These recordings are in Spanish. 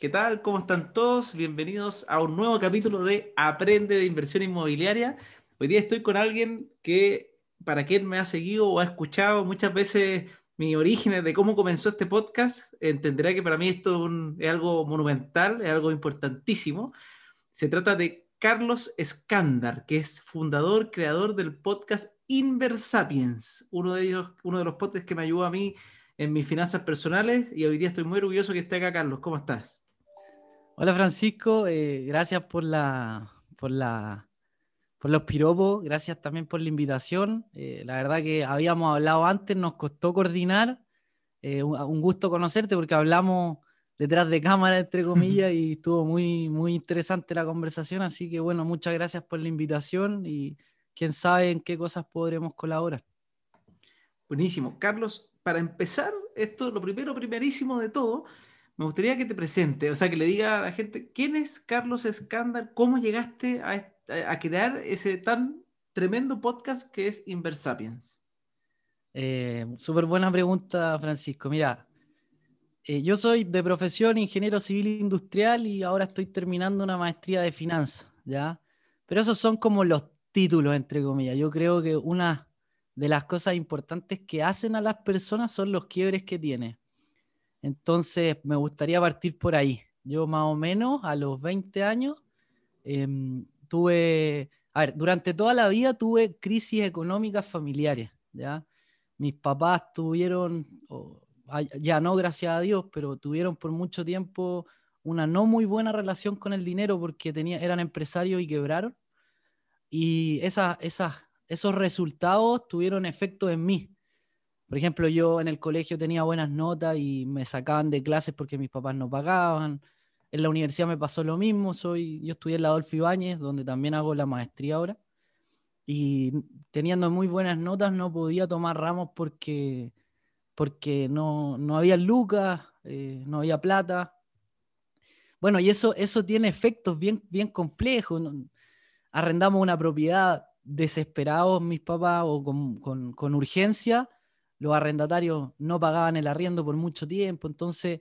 ¿Qué tal? ¿Cómo están todos? Bienvenidos a un nuevo capítulo de Aprende de Inversión Inmobiliaria. Hoy día estoy con alguien que, para quien me ha seguido o ha escuchado muchas veces mis orígenes de cómo comenzó este podcast, entenderá que para mí esto es, algo monumental, es algo importantísimo. Se trata de Carlos Escándar, que es fundador, creador del podcast Inversapiens, uno de ellos, uno de los podcasts que me ayudó a mí en mis finanzas personales y hoy día estoy muy orgulloso que esté acá, Carlos. ¿Cómo estás? Hola Francisco, eh, gracias por la, por la, por los piropos, gracias también por la invitación. Eh, la verdad que habíamos hablado antes, nos costó coordinar. Eh, un, gusto conocerte porque hablamos detrás de cámara, entre comillas, y estuvo muy, muy interesante la conversación. Así que bueno, muchas gracias por la invitación y quién sabe en qué cosas podremos colaborar. Buenísimo. Carlos, para empezar, esto, lo primero, primerísimo de todo, me gustaría que te presente, o sea, que le diga a la gente quién es Carlos Escándar, cómo llegaste a, crear ese tan tremendo podcast que es Inversapiens. Eh, Súper buena pregunta, Francisco. Mira, eh, yo soy de profesión ingeniero civil industrial y ahora estoy terminando una maestría de finanzas, ¿ya? Pero esos son como los títulos, entre comillas. Yo creo que una de las cosas importantes que hacen a las personas son los quiebres que tienen. Entonces, me gustaría partir por ahí. Yo más o menos a los 20 años em, tuve, a ver, durante toda la vida tuve crisis económicas familiares, ¿ya? Mis papás tuvieron, ya no gracias a Dios, pero tuvieron por mucho tiempo una no muy buena relación con el dinero porque tenía, eran empresarios y quebraron. Y esos resultados tuvieron efecto en mí. Por ejemplo, yo en el colegio tenía buenas notas y me sacaban de clases porque mis papás no pagaban. En la universidad me pasó lo mismo. Soy, yo estudié en la Adolfo Ibáñez, donde también hago la maestría ahora. Y teniendo muy buenas notas no podía tomar ramos porque, porque no, no había lucas, eh, no había plata. Bueno, y eso, eso tiene efectos bien, bien complejos. Arrendamos una propiedad desesperados mis papás o con, con, con urgencia los arrendatarios no pagaban el arriendo por mucho tiempo, entonces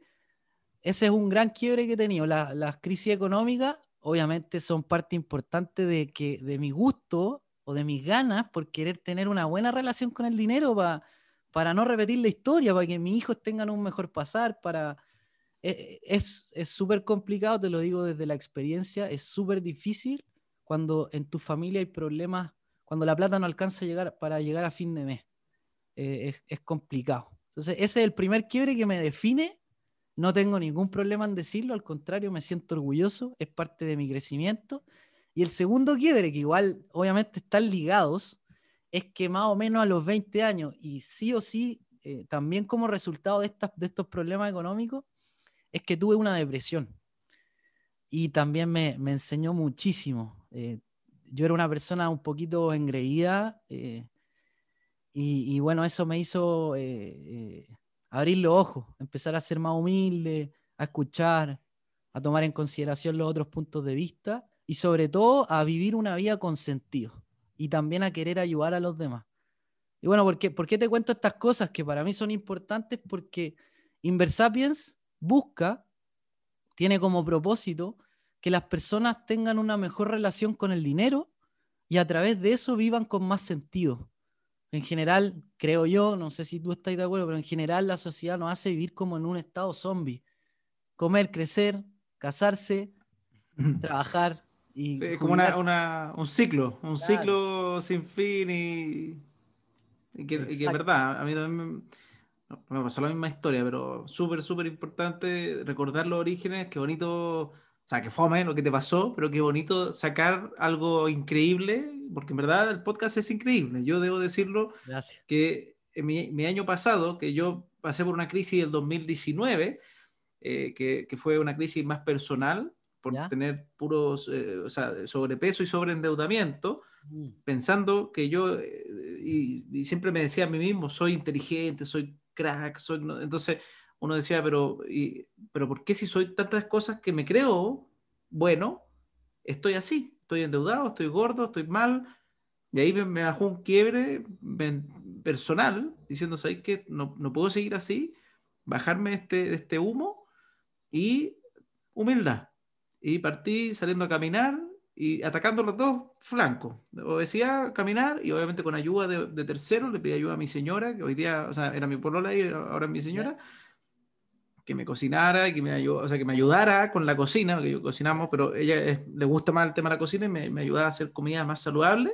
ese es un gran quiebre que he tenido. las crisis económicas obviamente son parte importante de, que, de mi gusto o de mis ganas por querer tener una buena relación con el dinero para no repetir la historia, para que mis hijos tengan un mejor pasar, para... E, e, es súper complicado, te lo digo desde la experiencia, es súper difícil cuando en tu familia hay problemas, cuando la plata no alcanza a llegar para llegar a fin de mes. Eh, es, complicado. Entonces, ese es el primer quiebre que me define. No tengo ningún problema en decirlo, al contrario, me siento orgulloso, es parte de mi crecimiento. Y el segundo quiebre, que igual obviamente están ligados, es que más o menos a los 20 años, y sí o sí, eh, también como resultado de, estas, de estos problemas económicos, es que tuve una depresión. Y también me, me enseñó muchísimo. Eh, yo era una persona un poquito engreída, y, bueno, eso me hizo eh, eh, abrir los ojos, empezar a ser más humilde, a escuchar, a tomar en consideración los otros puntos de vista y sobre todo a vivir una vida con sentido y también a querer ayudar a los demás. Y bueno, ¿por qué, ¿por qué te cuento estas cosas que para mí son importantes? Porque Inversapiens busca, tiene como propósito que las personas tengan una mejor relación con el dinero y a través de eso vivan con más sentido. En general, creo yo, no sé si tú estás de acuerdo, pero en general la sociedad nos hace vivir como en un estado zombie. Comer, crecer, casarse, trabajar y... Sí, como un ciclo, un ciclo sin fin y, que, es verdad, a mí también me, me pasó la misma historia, pero súper, súper importante recordar los orígenes, qué bonito o sea, que fome lo que te pasó, pero qué bonito sacar algo increíble, porque en verdad el podcast es increíble. Yo debo decirlo Gracias. que en mi, año pasado, que yo pasé por una crisis del 2019, eh, que, que, fue una crisis más personal, por tener puros, eh, o sea, sobrepeso y sobreendeudamiento, mm. pensando que yo, eh, y, siempre me decía a mí mismo, soy inteligente, soy crack, soy... Entonces, uno decía, pero, y, pero ¿por qué si soy tantas cosas que me creo bueno, estoy así, estoy endeudado, estoy gordo, estoy mal? Y ahí me, bajó un quiebre personal, diciendo, ¿sabes qué? No, no puedo seguir así, bajarme este, de este humo y humildad. Y partí saliendo a caminar y atacando los dos flancos. Obesidad, caminar y obviamente con ayuda de, de terceros, le pedí ayuda a mi señora, que hoy día, o sea, era mi polola y ahora es mi señora, que me cocinara, que me, o sea, que me ayudara con la cocina, que yo cocinamos, pero ella le gusta más el tema de la cocina y me, me ayudaba a hacer comida más saludable.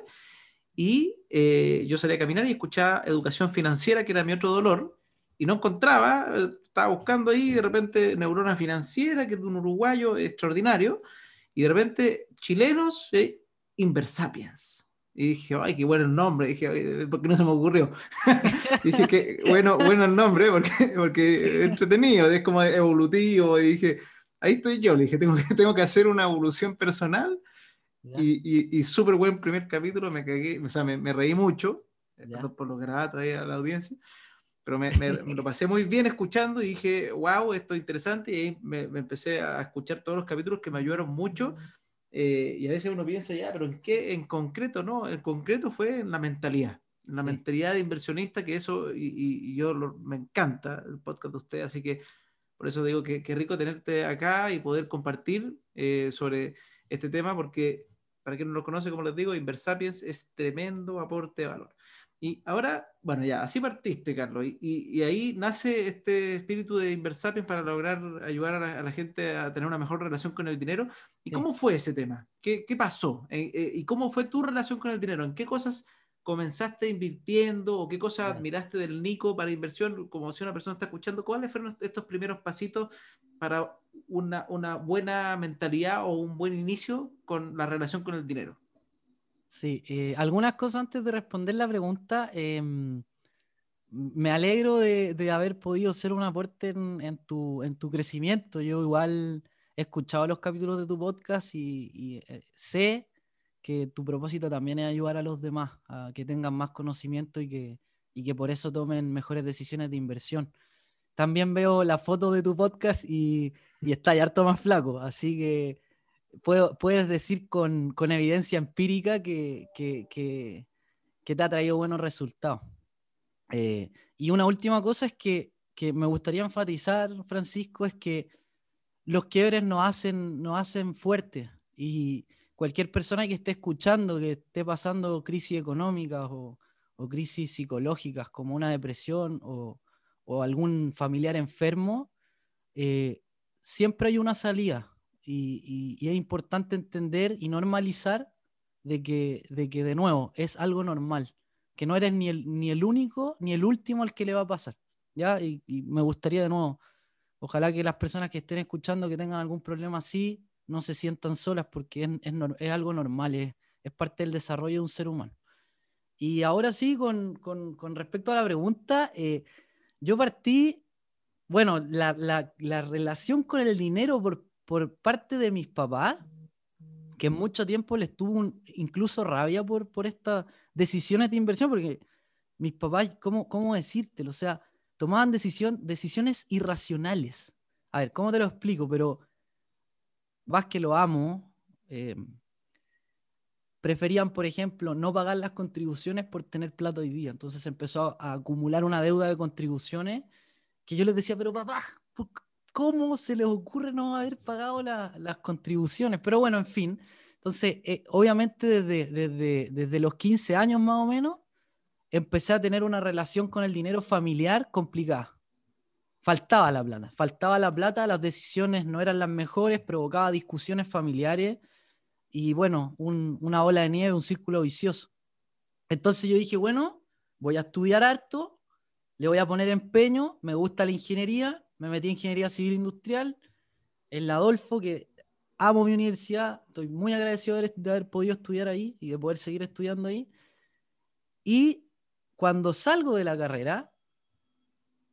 Y eh, yo salía a caminar y escuchaba educación financiera, que era mi otro dolor, y no encontraba, eh, estaba buscando ahí de repente neurona financiera, que es de un uruguayo extraordinario, y de repente chilenos, eh, Inversapiens. Y dije, ay, qué bueno el nombre. Dije, ¿por qué no se me ocurrió? dije, que bueno, bueno el nombre, porque, porque es entretenido, es como evolutivo. Y dije, ahí estoy yo. Le dije, tengo que, tengo que hacer una evolución personal. Y, y, súper buen primer capítulo, me cagué, o sea, me, me reí mucho, por lo grabado ahí a la audiencia pero me, me, lo pasé muy bien escuchando y dije, wow, esto es interesante, y ahí me, me, empecé a escuchar todos los capítulos que me ayudaron mucho, eh, y a veces uno piensa ya, pero ¿en qué en concreto? No, en concreto fue en la mentalidad, en la mentalidad de inversionista, que eso, y, y yo me encanta el podcast de usted, así que por eso digo que, qué rico tenerte acá y poder compartir eh, sobre este tema, porque para quien no lo conoce, como les digo, Inversapiens es tremendo aporte de valor. Y ahora, bueno, ya, así partiste, Carlos, y, y, ahí nace este espíritu de Inversapiens para lograr ayudar a la, gente a tener una mejor relación con el dinero. ¿Y cómo fue ese tema? ¿Qué, qué pasó? Eh, eh, ¿Y cómo fue tu relación con el dinero? ¿En qué cosas comenzaste invirtiendo o qué cosas admiraste del Nico para inversión? Como si una persona está escuchando, ¿cuáles fueron estos primeros pasitos para una, una buena mentalidad o un buen inicio con la relación con el dinero? Sí, eh, algunas cosas antes de responder la pregunta. Em, me alegro de, haber podido ser un aporte en, tu, en tu crecimiento. Yo igual he escuchado los capítulos de tu podcast y, eh, sé que tu propósito también es ayudar a los demás a que tengan más conocimiento y que, y que por eso tomen mejores decisiones de inversión. También veo la foto de tu podcast y, y está ya harto más flaco, así que puedes decir con, evidencia empírica que, te ha traído buenos resultados. Eh, y una última cosa es que, me gustaría enfatizar, Francisco, es que los quiebres nos hacen, nos fuertes y cualquier persona que esté escuchando, que esté pasando crisis económicas o, crisis psicológicas como una depresión o, algún familiar enfermo, eh, siempre hay una salida y, es importante entender y normalizar de que, de que, de nuevo, es algo normal, que no eres ni el, ni el único ni el último al que le va a pasar. ¿ya? Y, me gustaría de nuevo, ojalá que las personas que estén escuchando que tengan algún problema así, no se sientan solas porque es, es, es algo normal, es, es, parte del desarrollo de un ser humano. Y ahora sí, con, con, con respecto a la pregunta, eh, yo partí, bueno, la, la, la relación con el dinero por por parte de mis papás, que mucho tiempo les tuvo incluso rabia por, por estas decisiones de inversión, porque mis papás, ¿cómo, cómo decírtelo? O sea, tomaban decisión, decisiones irracionales. A ver, ¿cómo te lo explico? Pero vas que lo amo. Eh, preferían, por ejemplo, no pagar las contribuciones por tener plata hoy día. Entonces empezó a, acumular una deuda de contribuciones que yo les decía, pero papá, ¿cómo se les ocurre no haber pagado las contribuciones? Pero bueno, en fin. Entonces, eh, obviamente desde, desde, los 15 años más o menos, empecé a tener una relación con el dinero familiar complicada. Faltaba la plata, faltaba la plata, las decisiones no eran las mejores, provocaba discusiones familiares y bueno, una ola de nieve, un círculo vicioso. Entonces yo dije, bueno, voy a estudiar harto, le voy a poner empeño, me gusta la ingeniería me metí en ingeniería civil industrial en la Adolfo, que amo mi universidad, estoy muy agradecido de haber, podido estudiar ahí y de poder seguir estudiando ahí. Y cuando salgo de la carrera,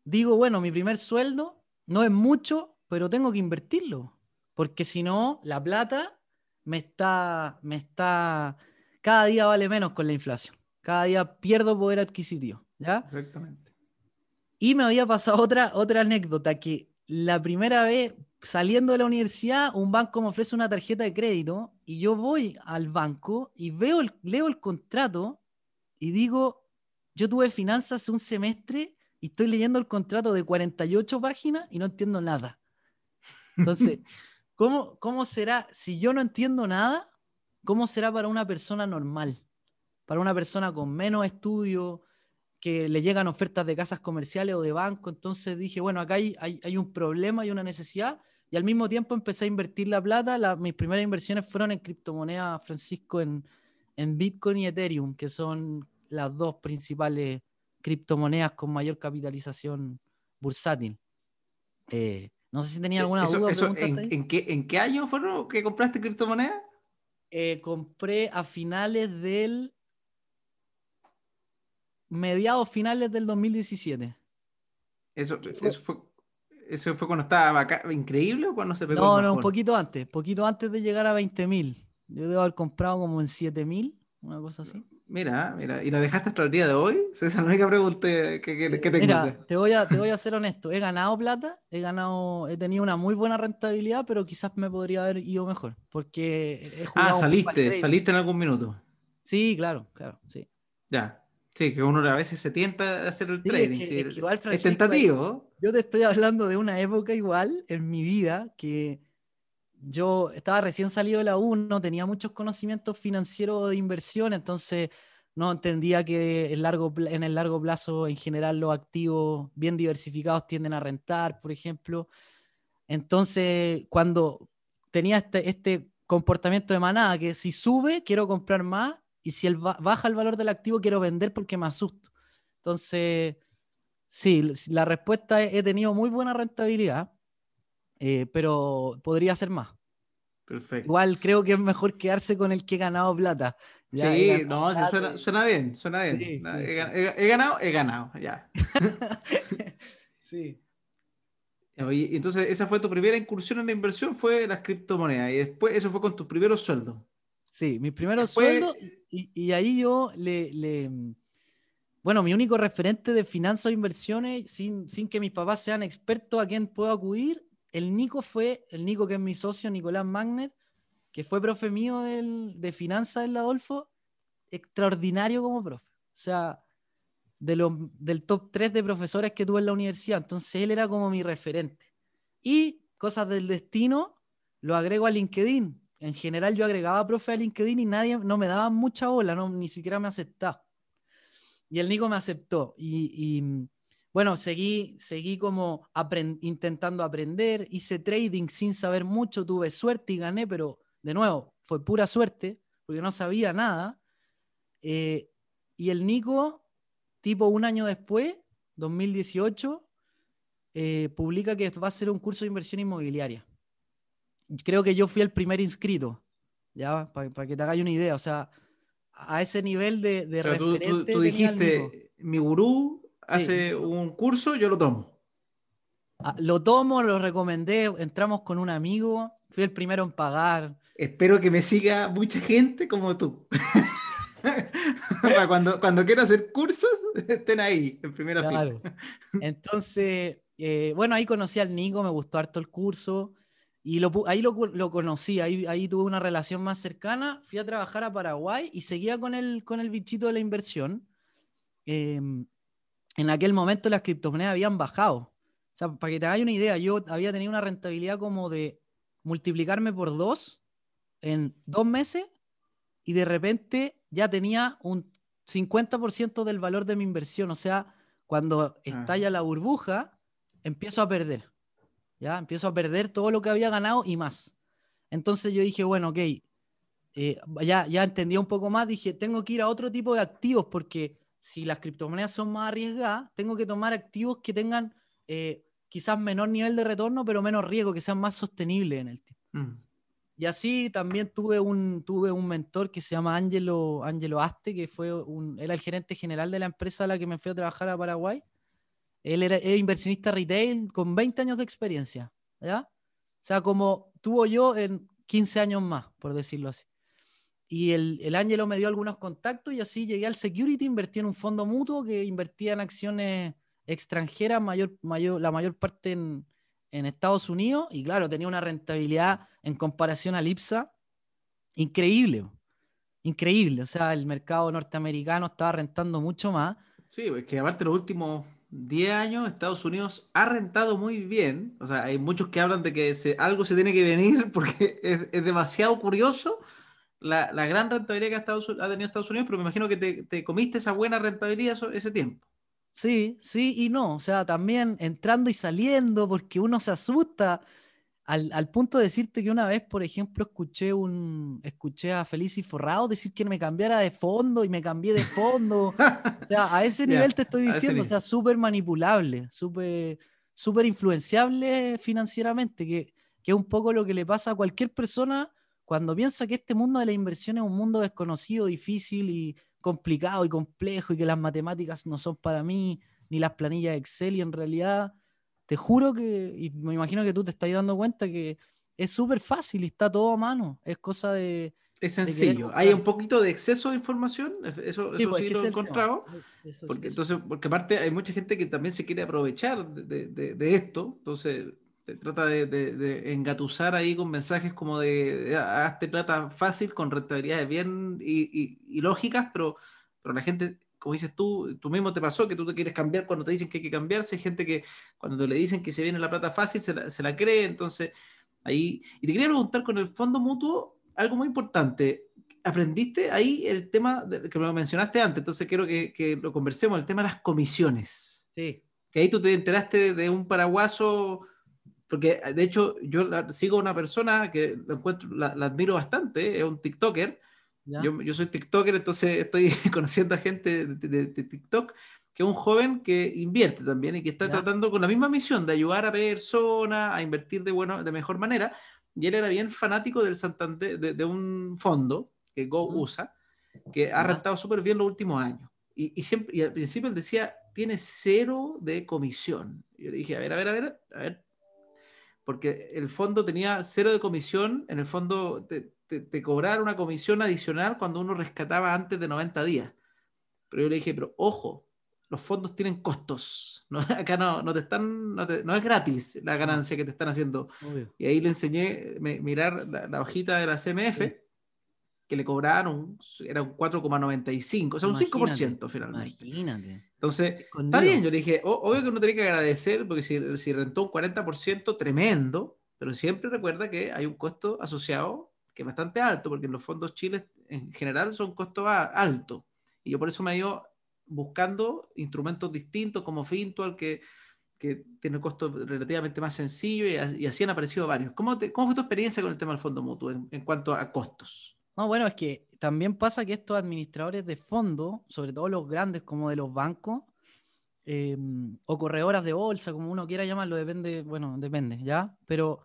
digo, bueno, mi primer sueldo no es mucho, pero tengo que invertirlo, porque si no, la plata me está, me está, cada día vale menos con la inflación, cada día pierdo poder adquisitivo, ¿ya? Exactamente. Y me había pasado otra, otra anécdota, que la primera vez saliendo de la universidad, un banco me ofrece una tarjeta de crédito y yo voy al banco y veo leo el contrato y digo, yo tuve finanzas un semestre y estoy leyendo el contrato de 48 páginas y no entiendo nada. Entonces, ¿Cómo, ¿Cómo será, si yo no entiendo nada, cómo será para una persona normal? Para una persona con menos estudio, que le llegan ofertas de casas comerciales o de banco. Entonces dije, bueno, acá hay, hay, un problema y una necesidad. Y al mismo tiempo empecé a invertir la plata. mis primeras inversiones fueron en criptomonedas, Francisco, en, en Bitcoin y Ethereum, que son las dos principales criptomonedas con mayor capitalización bursátil. Eh, no sé si tenía alguna duda. ¿en, qué, ¿En qué año fueron que compraste criptomonedas? Eh, compré a finales del mediados finales del 2017. Eso, eso, fue, eso fue cuando estaba increíble o cuando se pegó. No, no, un poquito antes, poquito antes de llegar a 20.000. Yo debo haber comprado como en 7.000, una cosa así. Mira, mira, ¿y la dejaste hasta el día de hoy? Esa es la única pregunta que, que, que Mira, te voy, a, te voy a ser honesto. He ganado plata, he ganado, he tenido una muy buena rentabilidad, pero quizás me podría haber ido mejor. Porque he jugado Ah, saliste, saliste en algún minuto. Sí, claro, claro, sí. Ya. Sí, que uno a veces se tienta a hacer el trading. Es, tentativo. Yo te estoy hablando de una época igual en mi vida que yo estaba recién salido de la U, no tenía muchos conocimientos financieros de inversión, entonces no entendía que en, largo, en el largo plazo en general los activos bien diversificados tienden a rentar, por ejemplo. Entonces, cuando tenía este, este comportamiento de manada, que si sube, quiero comprar más, y si el baja el valor del activo, quiero vender porque me asusto. Entonces, sí, la respuesta es, he tenido muy buena rentabilidad, eh, pero podría ser más. Perfecto. Igual creo que es mejor quedarse con el que he ganado plata. sí, no, suena, bien, suena bien. he, ganado, he ganado, ya. sí. entonces, esa fue tu primera incursión en la inversión, fue las criptomonedas, y después eso fue con tus primeros sueldos. Sí, mis primeros sueldos, y, ahí yo le, Bueno, mi único referente de finanzas e inversiones, sin, sin que mis papás sean expertos a quien puedo acudir, el Nico fue, el Nico que es mi socio, Nicolás Magner, que fue profe mío de finanzas en la Adolfo, extraordinario como profe. O sea, de del top 3 de profesores que tuve en la universidad. Entonces él era como mi referente. Y cosas del destino, lo agrego a LinkedIn. En general yo agregaba profe a LinkedIn y nadie, no me daba mucha bola, no, ni siquiera me aceptaba. Y el Nico me aceptó. y bueno, seguí, seguí como intentando aprender, hice trading sin saber mucho, tuve suerte y gané, pero de nuevo, fue pura suerte, porque no sabía nada. Eh, y el Nico, tipo un año después, 2018, eh, publica que va a ser un curso de inversión inmobiliaria. Creo que yo fui el primer inscrito, ya, para que te hagáis una idea. O sea, a ese nivel de, de referente. Tú, dijiste, mi gurú hace un curso, yo lo tomo. Ah, lo tomo, lo recomendé, entramos con un amigo, fui el primero en pagar. Espero que me siga mucha gente como tú. cuando, cuando quiero hacer cursos, estén ahí, en primera claro. Entonces, eh, bueno, ahí conocí al Nico, me gustó harto el curso. Y lo, ahí lo, lo conocí, ahí, ahí, tuve una relación más cercana. Fui a trabajar a Paraguay y seguía con el, con el bichito de la inversión. Eh, en aquel momento las criptomonedas habían bajado. O sea, para que te hagas una idea, yo había tenido una rentabilidad como de multiplicarme por dos en dos meses y de repente ya tenía un 50% del valor de mi inversión. O sea, cuando estalla la burbuja, empiezo a perder. ¿Ya? Empiezo a perder todo lo que había ganado y más. Entonces yo dije, bueno, ok, eh, ya, ya entendía un poco más, dije, tengo que ir a otro tipo de activos porque si las criptomonedas son más arriesgadas, tengo que tomar activos que tengan eh, quizás menor nivel de retorno, pero menos riesgo, que sean más sostenibles en el tiempo. Mm. Y así también tuve un, tuve un mentor que se llama Angelo, Angelo Aste, que fue un, era el gerente general de la empresa a la que me fui a trabajar a Paraguay. Él era, inversionista retail con 20 años de experiencia, ¿ya? O sea, como tuvo yo en 15 años más, por decirlo así. Y el, el Ángelo me dio algunos contactos y así llegué al security, invertí en un fondo mutuo que invertía en acciones extranjeras, mayor, mayor, la mayor parte en, en Estados Unidos. Y claro, tenía una rentabilidad en comparación al IPSA increíble. Increíble. O sea, el mercado norteamericano estaba rentando mucho más. Sí, es que aparte los últimos 10 años Estados Unidos ha rentado muy bien. O sea, hay muchos que hablan de que algo se tiene que venir porque es, demasiado curioso la, gran rentabilidad que ha, tenido Estados Unidos, pero me imagino que te, comiste esa buena rentabilidad ese tiempo. Sí, sí y no. O sea, también entrando y saliendo porque uno se asusta al, punto de decirte que una vez, por ejemplo, escuché, un, escuché a Feliz Forrado decir que me cambiara de fondo y me cambié de fondo. o sea, a ese nivel te estoy diciendo, o sea, súper manipulable, súper super influenciable financieramente, que, que es un poco lo que le pasa a cualquier persona cuando piensa que este mundo de la inversión es un mundo desconocido, difícil y complicado y complejo y que las matemáticas no son para mí, ni las planillas Excel y en realidad te juro que, y me imagino que tú te estás dando cuenta que es súper fácil y está todo a mano. Es cosa de. Es sencillo. Hay un poquito de exceso de información, eso, sí, pues, lo he encontrado. porque, entonces, porque aparte hay mucha gente que también se quiere aprovechar de, esto. Entonces, te trata de, engatusar ahí con mensajes como de, hazte plata fácil, con rentabilidades bien y, y, lógicas, pero, pero la gente como dices tú, tú mismo te pasó que tú te quieres cambiar cuando te dicen que hay que cambiarse, hay gente que cuando le dicen que se viene la plata fácil se la, cree, entonces ahí... Y te quería preguntar con el fondo mutuo algo muy importante. ¿Aprendiste ahí el tema que me mencionaste antes? Entonces quiero que, lo conversemos, el tema de las comisiones. Sí. Que ahí tú te enteraste de un paraguaso, porque de hecho yo sigo a una persona que la, encuentro, la admiro bastante, es un TikToker, yo, soy TikToker, entonces estoy conociendo a gente de, TikTok que es un joven que invierte también y que está tratando con la misma misión de ayudar a personas a invertir de, bueno, de mejor manera. Y él era bien fanático del Santander, de, un fondo que Go usa, que ha rentado súper bien los últimos años. Y, y, siempre, y al principio él decía, tiene cero de comisión. yo le dije, a ver, a ver, a ver, a ver. Porque el fondo tenía cero de comisión, en el fondo te, cobrar una comisión adicional cuando uno rescataba antes de 90 días. Pero yo le dije, pero ojo, los fondos tienen costos. No, acá no, no te están, no, es gratis la ganancia que te están haciendo. Y ahí le enseñé mirar la, hojita de la CMF, que le cobraron, era un 4,95, o sea, un 5% finalmente. Imagínate. Entonces, está bien, yo le dije, obvio que uno tiene que agradecer, porque si, si rentó un 40%, tremendo, pero siempre recuerda que hay un costo asociado que es bastante alto, porque los fondos chiles en general son costos altos. Y yo por eso me he ido buscando instrumentos distintos como Fintual, que, que tiene costos relativamente más sencillos y, así han aparecido varios. ¿Cómo, ¿Cómo, fue tu experiencia con el tema del fondo mutuo en, cuanto a costos? No, bueno, es que también pasa que estos administradores de fondos, sobre todo los grandes como de los bancos, eh, o corredoras de bolsa, como uno quiera llamarlo, depende, bueno, depende, ¿ya? Pero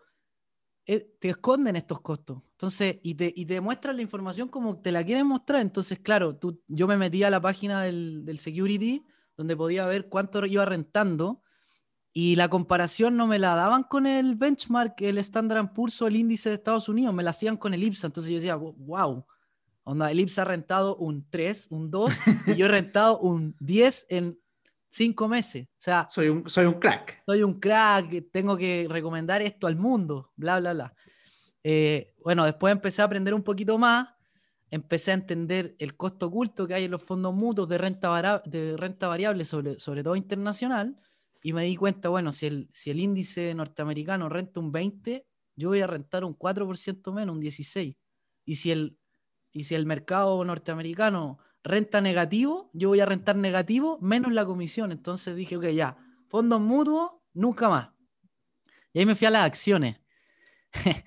te esconden estos costos. Entonces, y te, y te muestran la información como te la quieren mostrar. Entonces, claro, tú, yo me metí a la página del, del security donde podía ver cuánto iba rentando y la comparación no me la daban con el benchmark, el Standard Poor's o el índice de Estados Unidos, me la hacían con el IPSA. Entonces yo decía, wow, onda, el IPSA ha rentado un 3, un 2 y yo he rentado un 10 en cinco meses. O sea, soy un, soy un crack. Soy un crack, tengo que recomendar esto al mundo, bla, bla, bla. Eh, bueno, después empecé a aprender un poquito más, empecé a entender el costo oculto que hay en los fondos mutuos de renta, de renta variable, sobre, sobre todo internacional, y me di cuenta, bueno, si el, si el índice norteamericano renta un 20, yo voy a rentar un 4% menos, un 16. Y si el, y si el mercado norteamericano renta negativo, yo voy a rentar negativo menos la comisión. Entonces dije, ok, ya, fondos mutuos, nunca más. Y ahí me fui a las acciones.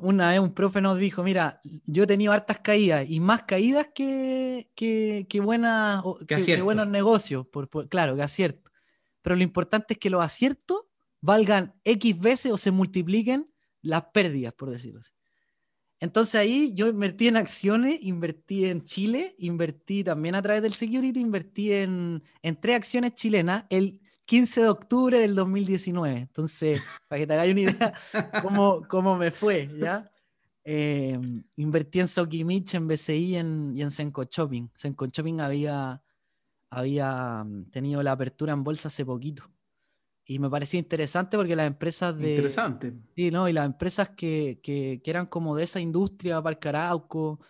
Una vez un profe nos dijo, mira, yo he tenido hartas caídas y más caídas que, que, que, buenas, que, buenos negocios, por, claro, que acierto. Pero lo importante es que los aciertos valgan X veces o se multipliquen las pérdidas, por decirlo así. Entonces ahí yo invertí en acciones, invertí en Chile, invertí también a través del security, invertí en, en tres acciones chilenas el 15 de octubre del 2019. Entonces, para que te hagáis una idea cómo, cómo me fue, ¿ya? Eh, invertí en Sokimich, en BCI en, y en Senco Shopping. Senco Shopping había, había mm, tenido la apertura en bolsa hace poquito. Y me parecía interesante porque las empresas de. Interesante. Sí, ¿no? Y las empresas que, que, que eran como de esa industria, Parcarauco,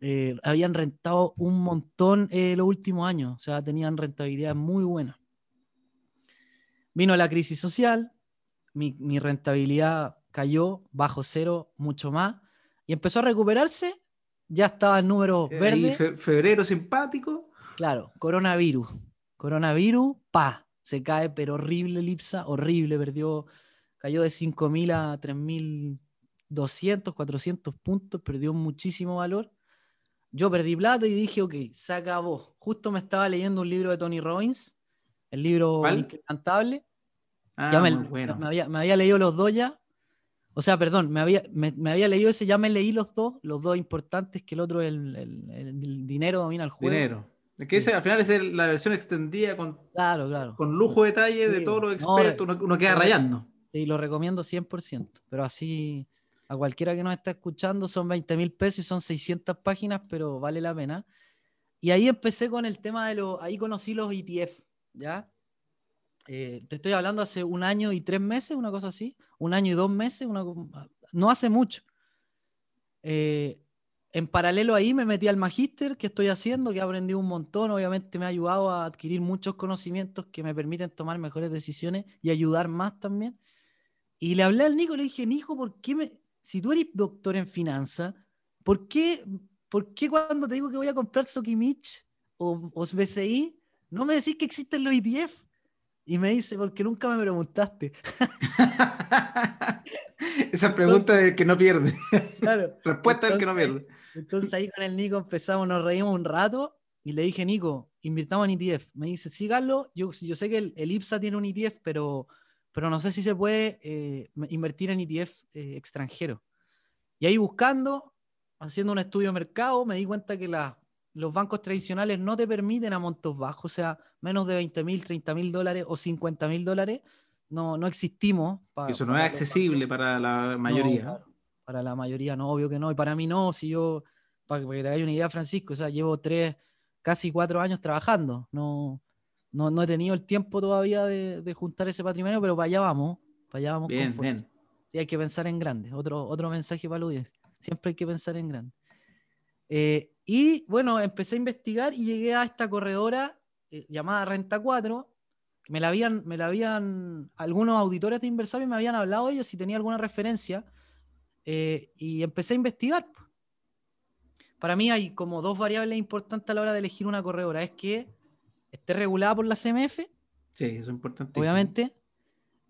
eh, habían rentado un montón eh, los últimos años. O sea, tenían rentabilidad muy buena. Vino la crisis social, mi, mi rentabilidad cayó bajo cero mucho más y empezó a recuperarse. Ya estaba el número verde. febrero simpático. Claro, coronavirus. Coronavirus, pa, se cae, pero horrible Lipsa, horrible, perdió, cayó de 5.000 a 3.200, 400 puntos, perdió muchísimo valor. Yo perdí plata y dije, ok, se acabó. Justo me estaba leyendo un libro de Tony Robbins, el libro Incantable. Ah, me, bueno. me, había, me, había, leído los dos ya. O sea, perdón, me había, me, había leído ese, ya me leí los dos, los dos importantes, que el otro, el, el, el dinero domina el juego. Dinero. Es que ese, al final es la versión extendida con, claro, claro. con lujo de detalle de todos los expertos, uno, queda rayando. Sí, lo recomiendo 100%, pero así a cualquiera que nos está escuchando son 20 mil pesos y son 600 páginas, pero vale la pena. Y ahí empecé con el tema de los, ahí conocí los ETF, ¿ya? Eh, te estoy hablando hace un año y tres meses, una cosa así, un año y dos meses, una, no hace mucho. Eh, en paralelo ahí me metí al magíster que estoy haciendo, que he aprendido un montón, obviamente me ha ayudado a adquirir muchos conocimientos que me permiten tomar mejores decisiones y ayudar más también. Y le hablé al Nico, le dije, Nico, ¿por qué me, si tú eres doctor en finanzas, ¿por qué, ¿por qué cuando te digo que voy a comprar Sokimich o, o BCI, no me decís que existen los ETF? Y me dice, porque nunca me preguntaste. Esa pregunta de que no pierde. Claro. Respuesta del que no pierde. Entonces ahí con el Nico empezamos, nos reímos un rato y le dije, Nico, invirtamos en ETF. Me dice, sí, Carlos, yo, yo sé que el, IPSA tiene un ETF, pero, pero no sé si se puede eh, invertir en ETF eh, extranjero. Y ahí buscando, haciendo un estudio de mercado, me di cuenta que la, los bancos tradicionales no te permiten a montos bajos, o sea, menos de 20 mil, 30 mil dólares o 50 mil dólares, no, no existimos. Eso no es accesible para la mayoría. para la mayoría no, obvio que no, y para mí no, si yo, para que te hagas una idea, Francisco, o sea, llevo tres, casi cuatro años trabajando, no, no, he tenido el tiempo todavía de, juntar ese patrimonio, pero para allá vamos, para allá vamos bien, con Bien. Sí, hay que pensar en grande, otro, otro mensaje para la siempre hay que pensar en grande. Eh, y bueno, empecé a investigar y llegué a esta corredora eh, llamada Renta 4. Que me la habían, me la habían, algunos auditores de inversores me habían hablado de ella si tenía alguna referencia. Eh, y empecé a investigar. Para mí hay como dos variables importantes a la hora de elegir una corredora. Es que esté regulada por la CMF. Sí, eso es importante. Obviamente.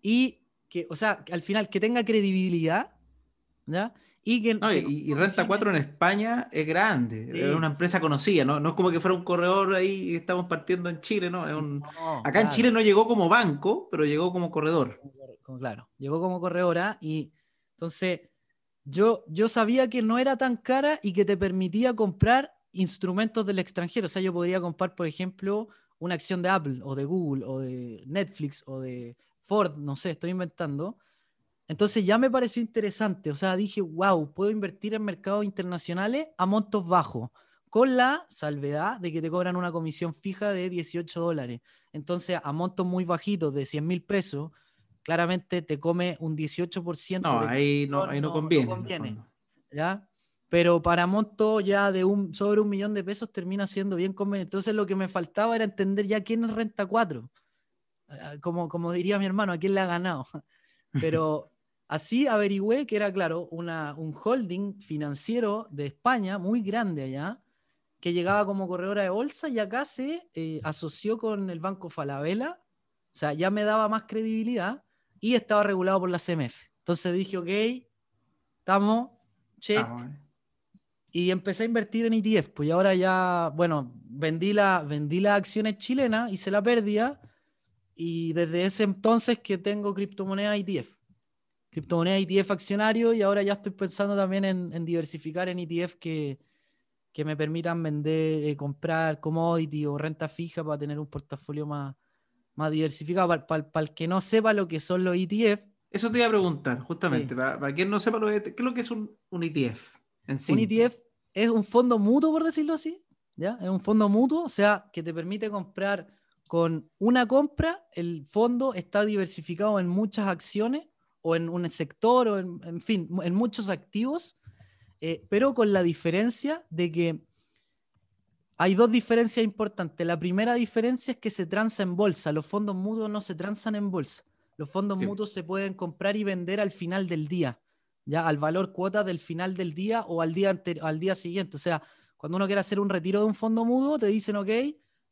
Y que, o sea, al final que tenga credibilidad. ¿ya? Y, Renta 4 en España es grande, es una empresa conocida, ¿no? no es como que fuera un corredor ahí y estamos partiendo en Chile, ¿no? Acá en Chile no llegó como banco, pero llegó como corredor. Claro, llegó como corredora y entonces yo, yo sabía que no era tan cara y que te permitía comprar instrumentos del extranjero. O sea, yo podría comprar, por ejemplo, una acción de Apple o de Google o de Netflix o de Ford, no sé, estoy inventando entonces ya me pareció interesante, o sea, dije, wow, puedo invertir en mercados internacionales a montos bajos, con la salvedad de que te cobran una comisión fija de 18 dólares. Entonces, a montos muy bajitos de 100 mil pesos, claramente te come un 18%. No, ahí no, ahí no, conviene. ¿ya? Pero para montos ya de un, sobre un millón de pesos termina siendo bien conveniente. Entonces, lo que me faltaba era entender ya quién es Renta 4. Ah, como, como diría mi hermano, a quién le ha ganado. Pero Así averigüé que era, claro, una, un holding financiero de España muy grande allá, que llegaba como corredora de bolsa y acá se eh, asoció con el Banco Falabella, o sea, ya me daba más credibilidad y estaba regulado por la CMF. Entonces dije, ok, estamos, check. Y empecé a invertir en ETF, pues ahora ya, bueno, vendí, la, vendí las acciones chilenas, hice la pérdida y desde ese entonces que tengo criptomonedas ETF criptomoneda ETF accionario y ahora ya estoy pensando también en, diversificar en ETF que, que me permitan vender, eh, comprar commodity o renta fija para tener un portafolio más, más diversificado. Para, el que no sepa lo que son los ETF. Eso te iba a preguntar, justamente, para, quien no sepa lo que, qué es lo que es un, un ETF en sí. Un ETF es un fondo mutuo, por decirlo así. ¿ya? Es un fondo mutuo, o sea, que te permite comprar con una compra, el fondo está diversificado en muchas acciones o en un sector, o en, fin, en muchos activos, eh, pero con la diferencia de que hay dos diferencias importantes. La primera diferencia es que se transa en bolsa. Los fondos mutuos no se transan en bolsa. Los fondos mutuos se pueden comprar y vender al final del día, ya al valor cuota del final del día o al día, al día siguiente. O sea, cuando uno quiere hacer un retiro de un fondo mutuo, te dicen, ok,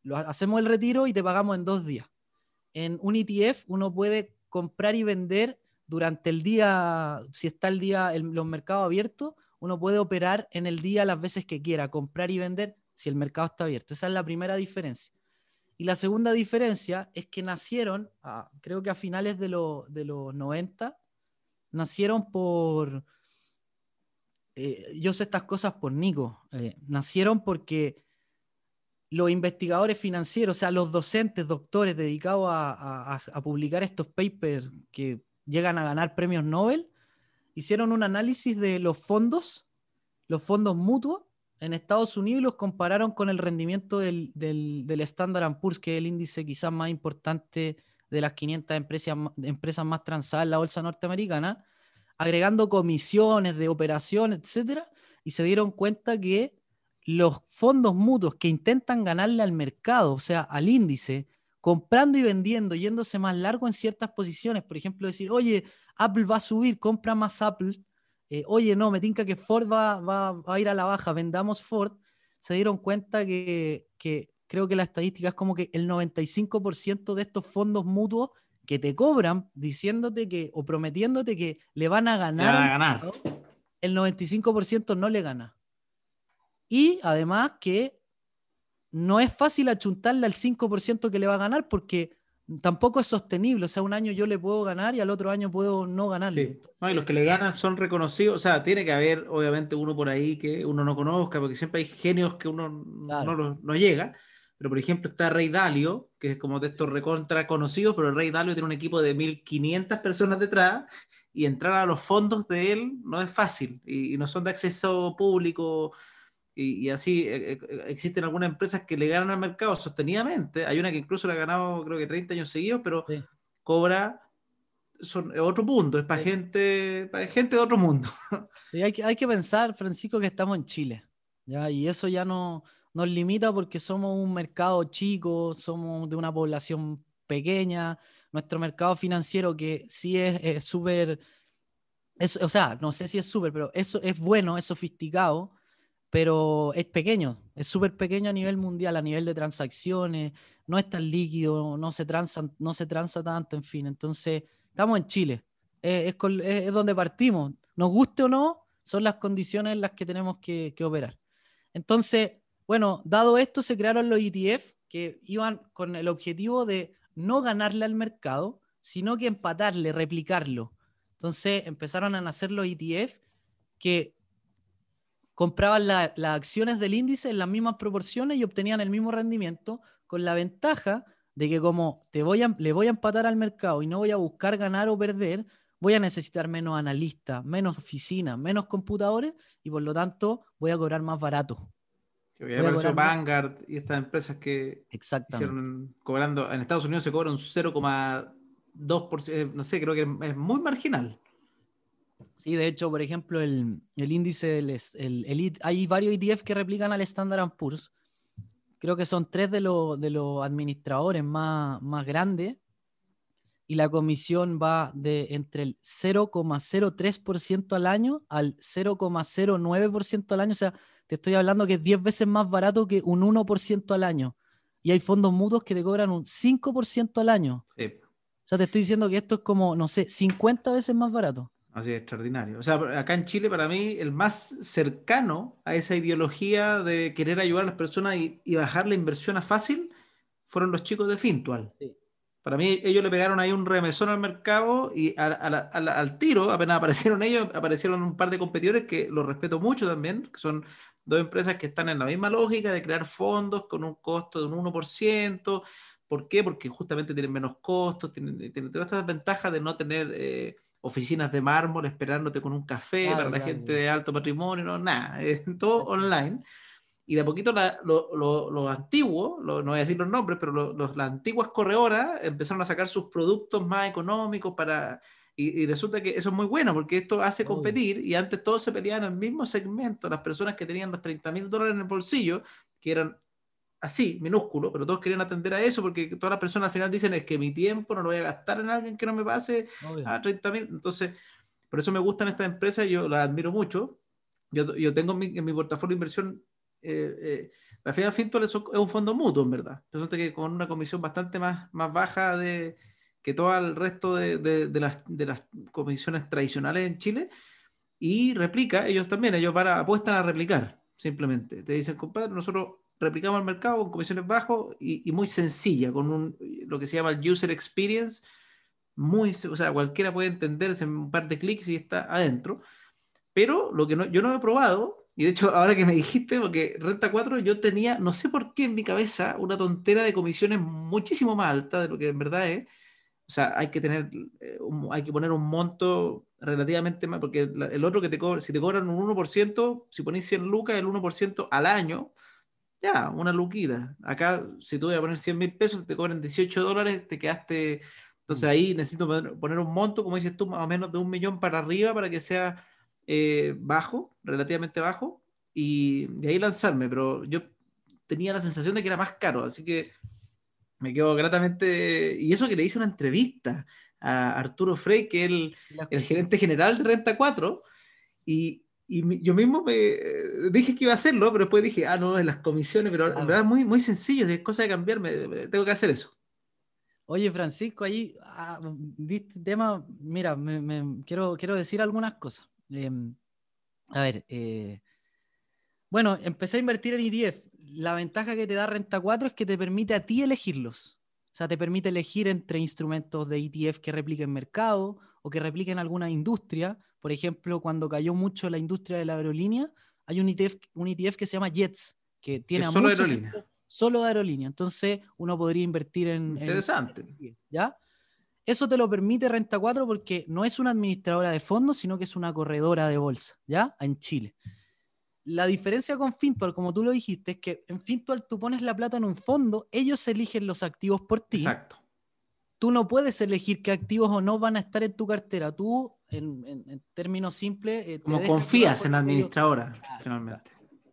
lo, hacemos el retiro y te pagamos en dos días. En un ETF uno puede comprar y vender durante el día, si está el día, en los mercados abiertos, uno puede operar en el día las veces que quiera, comprar y vender si el mercado está abierto. Esa es la primera diferencia. Y la segunda diferencia es que nacieron, creo que a finales de, de, los 90, nacieron por, eh, yo sé estas cosas por Nico, eh, nacieron porque los investigadores financieros, o sea, los docentes, doctores dedicados a, a publicar estos papers que llegan a ganar premios Nobel, hicieron un análisis de los fondos, los fondos mutuos, en Estados Unidos y los compararon con el rendimiento del, del, Standard Poor's, que es el índice quizás más importante de las 500 empresas, empresas más transadas en la bolsa norteamericana, agregando comisiones de operación, etcétera, y se dieron cuenta que los fondos mutuos que intentan ganarle al mercado, o sea, al índice, comprando y vendiendo, yéndose más largo en ciertas posiciones, por ejemplo, decir, oye, Apple va a subir, compra más Apple, eh, oye, no, me tinca que Ford va, a ir a la baja, vendamos Ford, se dieron cuenta que, creo que la estadística es como que el 95% de estos fondos mutuos que te cobran diciéndote que o prometiéndote que le van a ganar, a ganar. el 95% no le gana. Y además que no es fácil achuntarle al 5% que le va a ganar porque tampoco es sostenible. O sea, un año yo le puedo ganar y al otro año puedo no ganarle. no, y los que le ganan son reconocidos. O sea, tiene que haber, obviamente, uno por ahí que uno no conozca, porque siempre hay genios que uno no, no, llega. Pero, por ejemplo, está Rey Dalio, que es como de estos recontra conocidos, pero el Rey Dalio tiene un equipo de 1.500 personas detrás y entrar a los fondos de él no es fácil y no son de acceso público y, así eh, existen algunas empresas que le ganan al mercado sostenidamente. Hay una que incluso le ha ganado creo que 30 años seguidos, pero cobra son otro mundo, es para gente, para gente de otro mundo. hay, que, hay que pensar, Francisco, que estamos en Chile. ¿ya? Y eso ya no nos limita porque somos un mercado chico, somos de una población pequeña. Nuestro mercado financiero, que sí es súper, o sea, no sé si es súper, pero eso es bueno, es sofisticado pero es pequeño, es súper pequeño a nivel mundial, a nivel de transacciones, no es tan líquido, no se transa, no se transa tanto, en fin. Entonces, estamos en Chile, es, donde partimos. Nos guste o no, son las condiciones en las que tenemos que, que operar. Entonces, bueno, dado esto, se crearon los ETF que iban con el objetivo de no ganarle al mercado, sino que empatarle, replicarlo. Entonces empezaron a nacer los ETF que compraban las acciones del índice en las mismas proporciones y obtenían el mismo rendimiento, con la ventaja de que como te voy a, le voy a empatar al mercado y no voy a buscar ganar o perder, voy a necesitar menos analistas, menos oficinas, menos computadores y por lo tanto voy a cobrar más barato. Que apareció Vanguard y estas empresas que hicieron cobrando, en Estados Unidos se cobra un 0,2%, eh, no sé, creo que es muy marginal. Sí, de hecho, por ejemplo, el, índice del el, hay varios ETF que replican al Standard Poor's. Creo que son tres de, de los administradores más, más grandes y la comisión va de entre el 0,03% al año al 0,09% al año. O sea, te estoy hablando que es 10 veces más barato que un 1% al año. Y hay fondos mutuos que te cobran un 5% al año. O sea, te estoy diciendo que esto es como, no sé, 50 veces más barato. Así es, extraordinario. O sea, acá en Chile, para mí, el más cercano a esa ideología de querer ayudar a las personas y, bajar la inversión a fácil fueron los chicos de Fintual. Para mí, ellos le pegaron ahí un remesón al mercado y al tiro, apenas aparecieron ellos, aparecieron un par de competidores que los respeto mucho también, que son dos empresas que están en la misma lógica de crear fondos con un costo de un 1%. ¿Por qué? Porque justamente tienen menos costos, tienen, tienen todas estas ventajas de no tener... Eh, oficinas de mármol esperándote con un café para la gente de alto patrimonio, no, nada, es todo online. Y de a poquito los antiguos, no voy a decir los nombres, pero las antiguas corredoras empezaron a sacar sus productos más económicos para... Y, resulta que eso es muy bueno porque esto hace competir y antes todos se peleaban en el mismo segmento, las personas que tenían los 30 mil dólares en el bolsillo, que eran así, minúsculo, pero todos querían atender a eso porque todas las personas al final dicen es que mi tiempo no lo voy a gastar en alguien que no me pase a 30 mil. Entonces, por eso me gustan estas empresas, yo las admiro mucho. Yo, yo tengo en mi, en mi portafolio de inversión, eh, eh, la final Fintual es un fondo mutuo, en verdad. Resulta que con una comisión bastante más, más baja de, que todo el resto de, de, de, las, de las comisiones tradicionales en Chile y replica, ellos también, ellos van apuestan a replicar, simplemente. Te dicen, compadre, nosotros replicamos el mercado con comisiones bajas y, muy sencilla, con un, lo que se llama el user experience, muy, o sea, cualquiera puede entenderse en un par de clics y está adentro. Pero lo que no, yo no he probado, y de hecho ahora que me dijiste, porque Renta 4 yo tenía, no sé por qué en mi cabeza, una tontera de comisiones muchísimo más alta de lo que en verdad es. O sea, hay que tener, eh, hay que poner un monto relativamente más, porque el otro que te cobra, si te cobran un 1%, si pones 100 lucas, el 1% al año, ya, una luquita. Acá, si tú vas a poner 100 mil pesos, te cobran 18 dólares, te quedaste. Entonces ahí necesito poner un monto, como dices tú, más o menos de un millón para arriba para que sea eh, bajo, relativamente bajo, y de ahí lanzarme. Pero yo tenía la sensación de que era más caro, así que me quedo gratamente. Y eso que le hice una entrevista a Arturo Frey, que es el, el gerente general de Renta 4, y, y yo mismo me eh, dije que iba a hacerlo, pero después dije, ah, no, en las comisiones, pero en verdad es muy, muy sencillo, es cosa de cambiarme, tengo que hacer eso. Oye, Francisco, ahí ah, tema, mira, me, quiero, quiero decir algunas cosas. Em, a ver, eh, bueno, empecé a invertir en ETF. La ventaja que te da Renta 4 es que te permite a ti elegirlos. O sea, te permite elegir entre instrumentos de ETF que repliquen mercado o que repliquen alguna industria por ejemplo, cuando cayó mucho la industria de la aerolínea, hay un ETF, un ETF que se llama JETS, que tiene solo aerolínea. Solo de aerolínea. Entonces, uno podría invertir en. Interesante. ¿Ya? Eso te lo permite Renta 4 porque no es una administradora de fondos, sino que es una corredora de bolsa, ¿ya? En Chile. La diferencia con Fintual, como tú lo dijiste, es que en Fintual tú pones la plata en un fondo, ellos eligen los activos por ti. Exacto. Tú no puedes elegir qué activos o no van a estar en tu cartera. Tú en, términos simples. Eh, Como confías en la administradora, finalmente.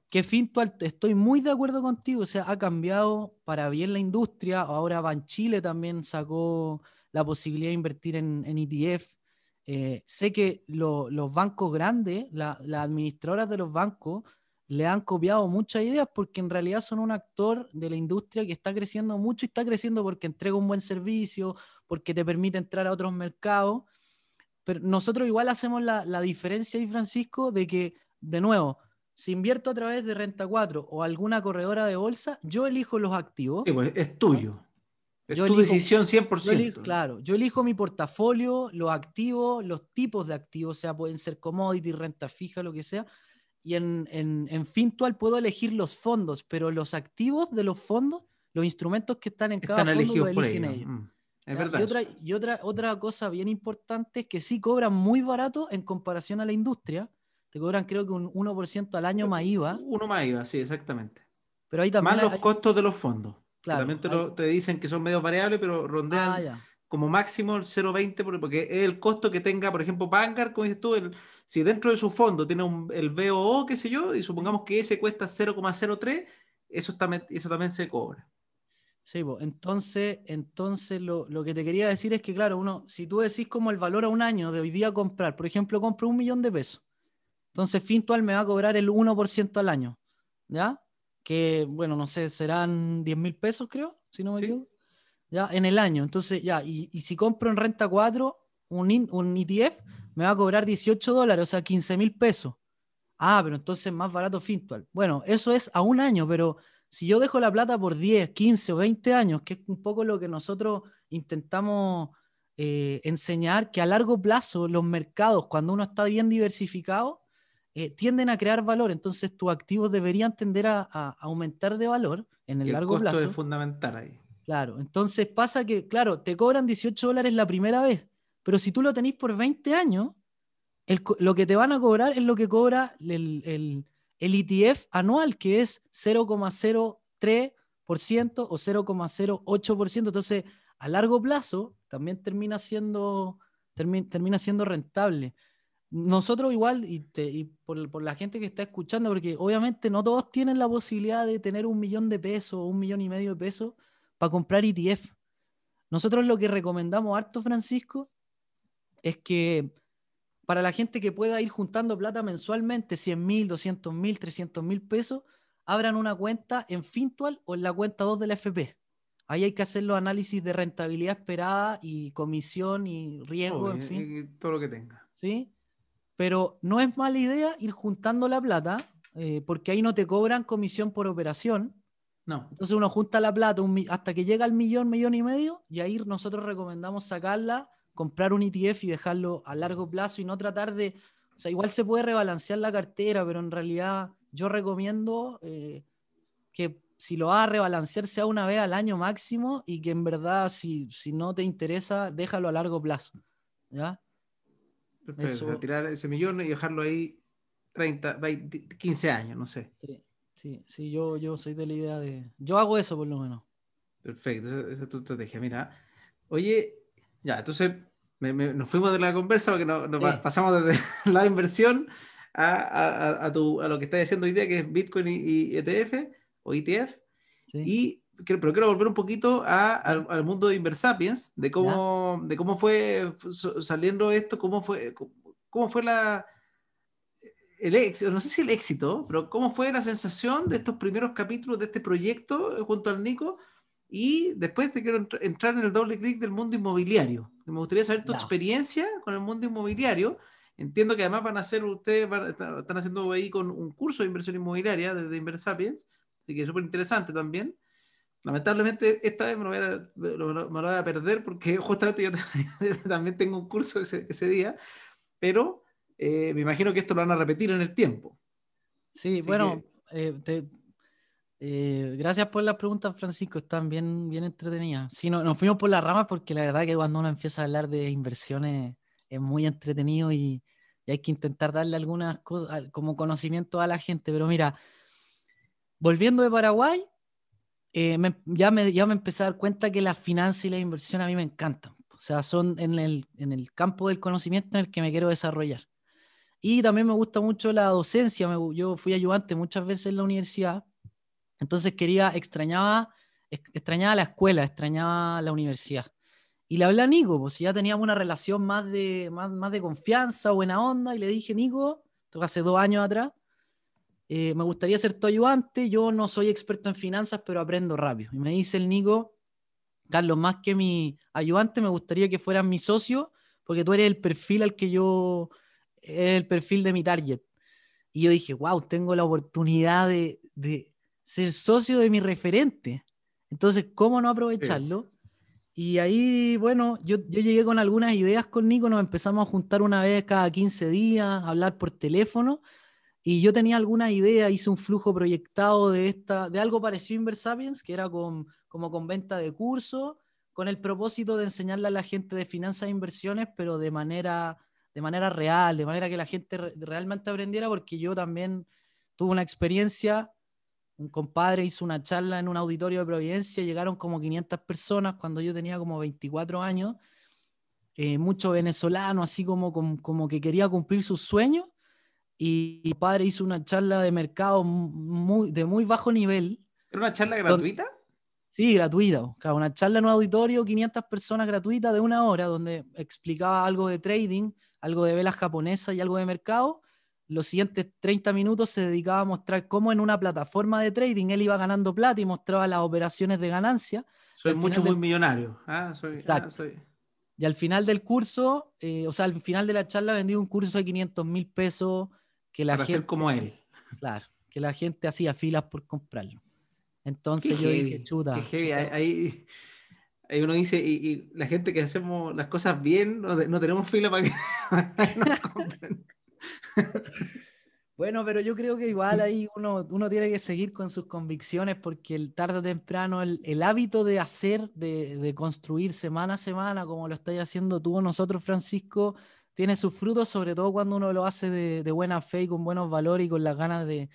Que Fintual, estoy muy de acuerdo contigo, o sea, ha cambiado para bien la industria. Ahora Banchile también sacó la posibilidad de invertir en, en ETF. Eh, sé que los bancos grandes, las administradoras de los bancos, le han copiado muchas ideas porque en realidad son un actor de la industria que está creciendo mucho y está creciendo porque entrega un buen servicio, porque te permite entrar a otros mercados pero nosotros igual hacemos la, la diferencia ahí, Francisco, de que, de nuevo, si invierto a través de Renta 4 o alguna corredora de bolsa, yo elijo los activos. Sí, pues es tuyo. Es tu decisión 100%. claro, yo elijo mi portafolio, los activos, los tipos de activos, o sea, pueden ser commodity, renta fija, lo que sea. Y en, en, en Fintual puedo elegir los fondos, pero los activos de los fondos, los instrumentos que están en cada fondo, lo eligen ellos. Mm. Y, otra, y otra, otra cosa bien importante es que sí cobran muy barato en comparación a la industria. Te cobran creo que un 1% al año más IVA. Uno más IVA, sí, exactamente. Pero ahí también más los costos de los fondos. Claro, también te, dicen que son medios variables, pero rondean ah, como máximo el 0,20 porque es el costo que tenga, por ejemplo, Vanguard, como dices tú, el, si dentro de su fondo tiene un, el BOO, qué sé yo, y supongamos que ese cuesta 0,03, eso, eso también se cobra. Sí, entonces, entonces lo, que te quería decir es que, claro, uno, si tú decís como el valor a un año de hoy día comprar, por ejemplo, compro un millón de pesos, entonces Fintual me va a cobrar el 1% al año, ¿ya? Que, bueno, no sé, serán 10 mil pesos, creo, si no me equivoco, ¿ya? En el año, entonces, ya, y, si compro en renta 4 un, un ETF, me va a cobrar 18 dólares, o sea, 15 mil pesos. Ah, pero entonces más barato Fintual. Bueno, eso es a un año, pero si yo dejo la plata por 10, 15 o 20 años, que es un poco lo que nosotros intentamos eh, enseñar, que a largo plazo los mercados, cuando uno está bien diversificado, eh, tienden a crear valor. Entonces tus activos deberían tender a, aumentar de valor en el, largo plazo. es fundamental ahí. Claro, entonces pasa que, claro, te cobran 18 dólares la primera vez, pero si tú lo tenés por 20 años, lo que te van a cobrar es lo que cobra el, el ETF anual, que es 0,03% o 0,08%. Entonces, a largo plazo, también termina siendo, termina siendo rentable. nosotros igual, y, por, la gente que está escuchando, porque obviamente no todos tienen la posibilidad de tener un millón de pesos o un millón y medio de pesos para comprar ETF. Nosotros lo que recomendamos harto, Francisco, es que para la gente que pueda ir juntando plata mensualmente, 100 mil, 200 mil, 300 mil pesos, abran una cuenta en Fintual o en la cuenta 2 de la FP. Ahí hay que hacer los análisis de rentabilidad esperada y comisión y riesgo, en fin. todo lo que tenga. ¿Sí? Pero no es mala idea ir juntando la plata, eh, porque ahí no te cobran comisión por operación. No. Entonces uno junta la plata hasta que llega al millón, millón y medio, y ahí nosotros recomendamos sacarla, comprar un ETF y dejarlo a largo plazo y no tratar de. O sea, igual se puede rebalancear la cartera, pero en realidad yo recomiendo eh, que si lo vas a rebalancear sea una vez al año máximo y que en verdad, si, si no te interesa, déjalo a largo plazo. ¿Ya? Perfecto, tirar ese millón y dejarlo ahí 30, 20, 15 años, no sé. Sí, sí, yo, yo soy de la idea de... Yo hago eso por lo menos. Perfecto, esa, es tu estrategia. Mira, oye, ya, entonces nos fuimos de la conversa porque nos, pasamos desde la inversión a, a, tu, a, lo que estás haciendo hoy día, que es Bitcoin y, ETF o ETF. Y pero quiero volver un poquito al, mundo de Inversapiens, de cómo, de cómo fue saliendo esto, cómo fue, cómo fue la, el éxito, no sé si el éxito, pero cómo fue la sensación de estos primeros capítulos de este proyecto eh, junto al Nico. Y después te quiero entrar en el doble clic del mundo inmobiliario. Me gustaría saber tu experiencia con el mundo inmobiliario. Entiendo que además van a hacer, ustedes están haciendo ahí con un curso de inversión inmobiliaria desde Inversapiens, así que es súper interesante también. Lamentablemente esta vez me lo, voy a, me voy a perder porque justamente yo también tengo un curso ese, ese día, pero eh, me imagino que esto lo van a repetir en el tiempo. Sí, bueno, eh, eh, gracias por las preguntas, Francisco, están bien, bien entretenidas. Sí, no, nos fuimos por las ramas porque la verdad que cuando uno empieza a hablar de inversiones es muy entretenido y, y hay que intentar darle algunas cosas como conocimiento a la gente, pero mira, volviendo de Paraguay, eh, ya, me, ya me empecé a dar cuenta que la finanzas y la inversión a mí me encantan. O sea, son en el, en el campo del conocimiento en el que me quiero desarrollar. Y también me gusta mucho la docencia. yo fui ayudante muchas veces en la universidad. Entonces quería, extrañaba, extrañaba la escuela, extrañaba la universidad. Y le hablé a Nico, pues ya teníamos una relación más de, más, más de confianza, buena onda, y le dije, Nico, esto hace dos años atrás, eh, me gustaría ser tu ayudante, yo no soy experto en finanzas, pero aprendo rápido. Y me dice el Nico, Carlos, más que mi ayudante, me gustaría que fueras mi socio, porque tú eres el perfil al que yo, el perfil de mi target. Y yo dije, wow, tengo la oportunidad de, de ser socio de mi referente. Entonces, ¿cómo no aprovecharlo? Y ahí, bueno, yo, yo, llegué con algunas ideas con Nico, nos empezamos a juntar una vez cada 15 días, a hablar por teléfono, y yo tenía alguna idea, hice un flujo proyectado de, esta, de algo parecido a Inversapiens, que era con, como con venta de cursos, con el propósito de enseñarle a la gente de finanzas e inversiones, pero de manera, de manera real, de manera que la gente realmente aprendiera, porque yo también tuve una experiencia, un compadre hizo una charla en un auditorio de Providencia, llegaron como 500 personas cuando yo tenía como 24 años, eh, mucho venezolano, así como, como, como que quería cumplir sus sueños y mi padre hizo una charla de mercado muy, de muy bajo nivel. ¿Era una charla gratuita? Sí, gratuita. una charla en un auditorio, 500 personas gratuitas de una hora, donde explicaba algo de trading, algo de velas japonesas y algo de mercado. Los siguientes 30 minutos se dedicaba a mostrar cómo en una plataforma de trading él iba ganando plata y mostraba las operaciones de ganancia. Soy mucho, muy millonario. Ah, soy, ah, Y al final del curso, eh, o sea, al final de la charla vendí un curso de 500 mil pesos que la Para gente, ser como él. Claro, que la gente hacía filas por comprarlo. Entonces yo dije, chuta. Ahí, uno dice, y, la gente que hacemos las cosas bien, no, tenemos fila para que nos compren. Bueno, pero yo creo que igual ahí uno, uno tiene que seguir con sus convicciones porque el tarde o temprano el, el hábito de hacer, de, de, construir semana a semana, como lo estáis haciendo tú o nosotros, Francisco, tiene sus frutos, sobre todo cuando uno lo hace de, buena fe y con buenos valores y con las ganas de,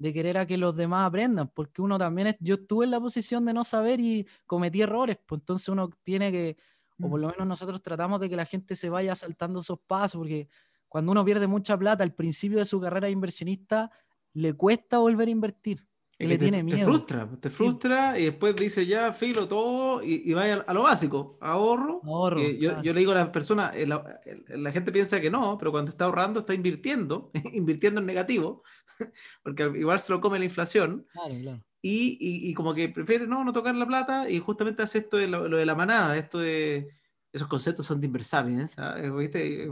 querer a que los demás aprendan, porque uno también, es, yo estuve en la posición de no saber y cometí errores, pues entonces uno tiene que, o por lo mm. menos nosotros tratamos de que la gente se vaya saltando esos pasos, porque cuando uno pierde mucha plata al principio de su carrera de inversionista, le cuesta volver a invertir. le te, tiene miedo. Te frustra, te frustra y después dice ya, filo todo y, vaya a, lo básico, ahorro. ahorro yo, yo, le digo a las personas, eh, la, la, gente piensa que no, pero cuando está ahorrando está invirtiendo, invirtiendo en negativo, porque igual se lo come la inflación. Claro, claro. Y, y, como que prefiere no, no tocar la plata y justamente hace esto de lo, de la manada, esto de esos conceptos son de inversables, ¿viste?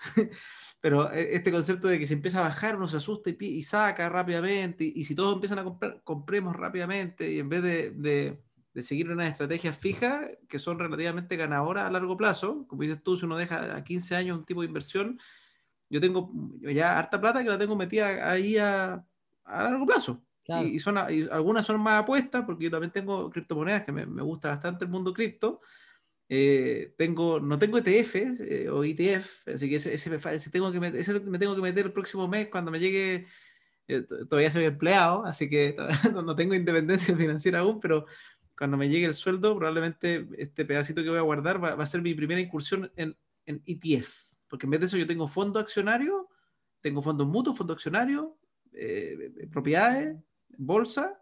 Pero e, este concepto de que se empieza a bajar, uno se asusta y, y saca rápidamente, y, si todos empiezan a comprar, compremos rápidamente, y en vez de, de, de seguir unas estrategias fijas que son relativamente ganadoras a largo plazo, como dices tú, si uno deja a 15 años un tipo de inversión, yo tengo ya harta plata que la tengo metida ahí a, a largo plazo. Y, son, algunas son más apuestas, porque yo también tengo criptomonedas, que me, me gusta bastante el mundo cripto. Eh, tengo, no tengo ETF eh, o ETF, así que ese, ese, me, tengo que meter, ese, me tengo que meter el próximo mes cuando me llegue. Eh, todavía soy empleado, así que no tengo independencia financiera aún, pero cuando me llegue el sueldo, probablemente este pedacito que voy a guardar va, va a ser mi primera incursión en, en, ETF, porque en vez de eso yo tengo fondo accionario, tengo fondos mutuos, fondo accionario, propiedades, bolsa.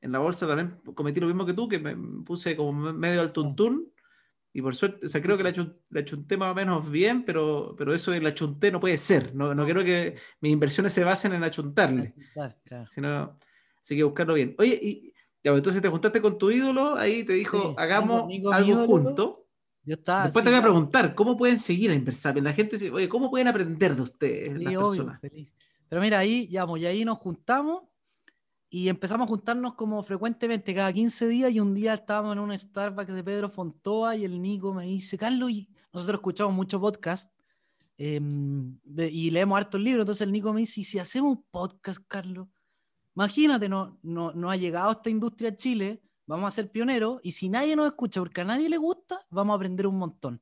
En la bolsa también cometí lo mismo que tú, que me puse como medio al tuntún. Y por suerte, o sea, creo que le he hecho un tema más o menos bien, pero, pero eso del achunté no puede ser. No, no quiero que mis inversiones se basen en achuntarle. Claro, Sino, así que buscarlo bien. Oye, y ya, pues, entonces te juntaste con tu ídolo, ahí te dijo, hagamos algo juntos. Yo estaba, Después te voy a preguntar, ¿cómo pueden seguir a Inversapien? La gente dice, oye, ¿cómo pueden aprender de ustedes? las personas? Pero mira, ahí, ya, y ahí nos juntamos y empezamos a juntarnos como frecuentemente, cada 15 días, y un día estábamos en un Starbucks de Pedro Fontoa y el Nico me dice, Carlos, y nosotros escuchamos mucho podcast em, y leemos hartos libros, entonces el Nico me dice, ¿y si hacemos un podcast, Carlos? Imagínate, no, no, no ha llegado esta industria a Chile, vamos a ser pioneros, y si nadie nos escucha porque a nadie le gusta, vamos a aprender un montón.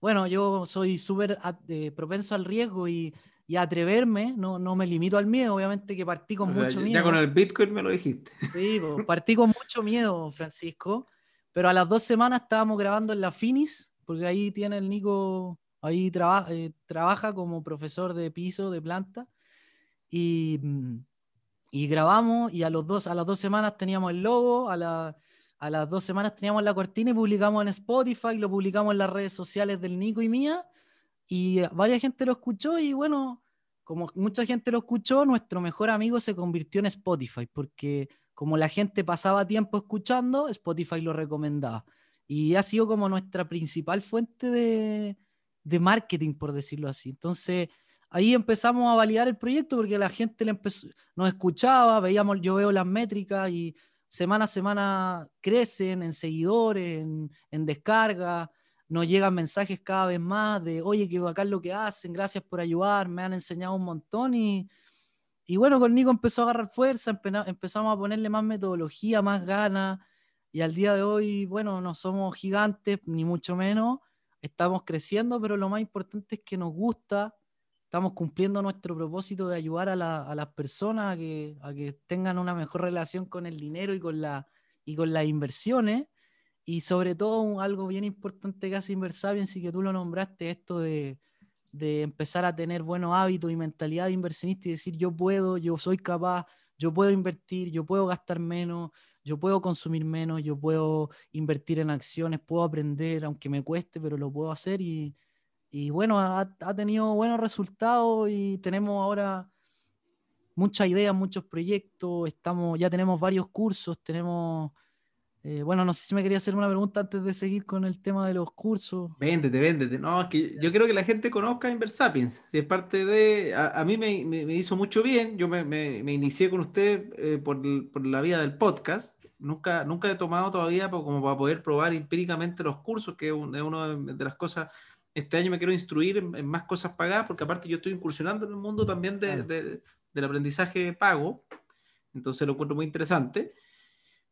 Bueno, yo soy súper eh, propenso al riesgo y y atreverme, no, no me limito al miedo, obviamente que partí con mucho miedo. Ya con el Bitcoin me lo dijiste. Sí, partí con mucho miedo, Francisco, pero a las dos semanas estábamos grabando en la Finis, porque ahí tiene el Nico, ahí eh, trabaja como profesor de piso, de planta, y, y, grabamos y a, los dos, a las dos semanas teníamos el logo, a, a las dos semanas teníamos la cortina y publicamos en Spotify, lo publicamos en las redes sociales del Nico y mía, y varias gente lo escuchó y bueno, como mucha gente lo escuchó, nuestro mejor amigo se convirtió en Spotify, porque como la gente pasaba tiempo escuchando, Spotify lo recomendaba. Y ha sido como nuestra principal fuente de, de marketing, por decirlo así. Entonces, ahí empezamos a validar el proyecto porque la gente le empezó, nos escuchaba, veíamos, yo veo las métricas y semana a semana crecen en seguidores, en, en descarga, nos llegan mensajes cada vez más de, oye, qué bacán lo que hacen, gracias por ayudar, me han enseñado un montón y, y bueno, con Nico empezó a agarrar fuerza, empezamos a ponerle más metodología, más ganas y al día de hoy, bueno, no somos gigantes, ni mucho menos, estamos creciendo, pero lo más importante es que nos gusta, estamos cumpliendo nuestro propósito de ayudar a, las personas a que, a que tengan una mejor relación con el dinero y con, la, y con las inversiones y sobre todo algo bien importante que hace Inversapiens y que tú lo nombraste, esto de, de empezar a tener buenos hábitos y mentalidad de inversionista y decir yo puedo, yo soy capaz, yo puedo invertir, yo puedo gastar menos, yo puedo consumir menos, yo puedo invertir en acciones, puedo aprender, aunque me cueste, pero lo puedo hacer y, y bueno, ha, ha, tenido buenos resultados y tenemos ahora muchas ideas, muchos proyectos, estamos, ya tenemos varios cursos, tenemos eh, bueno, no sé si me quería hacer una pregunta antes de seguir con el tema de los cursos. Véndete, véndete. No, es que yo quiero que la gente conozca Inversapiens. Si es parte de. A, mí me, me, hizo mucho bien. Yo me, me inicié con usted eh, por, por, la vía del podcast. Nunca, nunca he tomado todavía como para poder probar empíricamente los cursos, que es una de, las cosas. Este año me quiero instruir en, más cosas pagadas, porque aparte yo estoy incursionando en el mundo también de, de, del aprendizaje pago. Entonces lo encuentro muy interesante.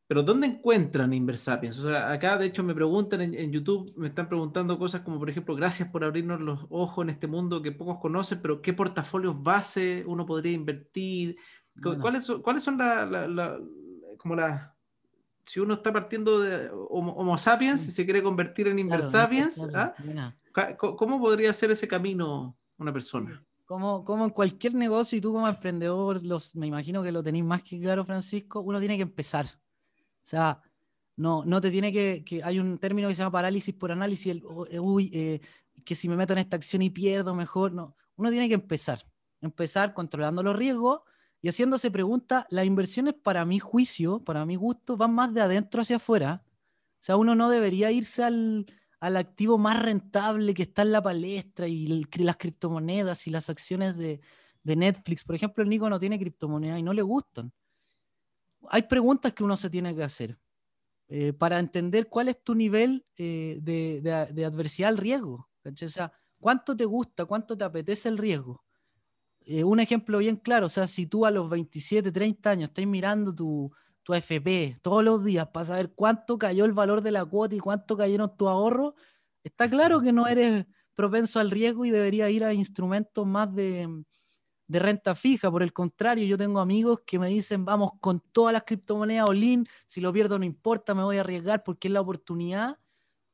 Pero ¿dónde encuentran Inversapiens? O sea, acá de hecho me preguntan en, YouTube, me están preguntando cosas como, por ejemplo, gracias por abrirnos los ojos en este mundo que pocos conocen, pero ¿qué portafolios base uno podría invertir? ¿Cuáles son, ¿cuáles son la, como las... Si uno está partiendo de Homo, sapiens y se quiere convertir en Inversapiens, ¿ah? ¿cómo podría ser ese camino? una persona. Como, como en cualquier negocio y tú como emprendedor, los, me imagino que lo tenéis más que claro, Francisco, uno tiene que empezar. O sea, no, no te tiene que, que hay un término que se llama parálisis por análisis, el, eh, uy, eh, que si me meto en esta acción y pierdo, mejor, no. Uno tiene que empezar, empezar controlando los riesgos y haciéndose preguntas, las inversiones para mi juicio, para mi gusto, van más de adentro hacia afuera. O sea, uno no debería irse al, al activo más rentable que está en la palestra y las criptomonedas y las acciones de, de Netflix. Por ejemplo, el Nico no tiene criptomonedas y no le gustan. Hay preguntas que uno se tiene que hacer. Eh, para entender cuál es tu nivel eh, de, adversidad al riesgo. O sea, ¿cuánto te gusta, cuánto te apetece el riesgo? Eh, un ejemplo bien claro, o sea, si tú a los 27, 30 años estás mirando tu, tu AFP todos los días para saber cuánto cayó el valor de la cuota y cuánto cayeron tus ahorros, está claro que no eres propenso al riesgo y deberías ir a instrumentos más de, de renta fija. Por el contrario, yo tengo amigos que me dicen, vamos con todas las criptomonedas all-in, si lo pierdo no importa, me voy a arriesgar porque es la oportunidad.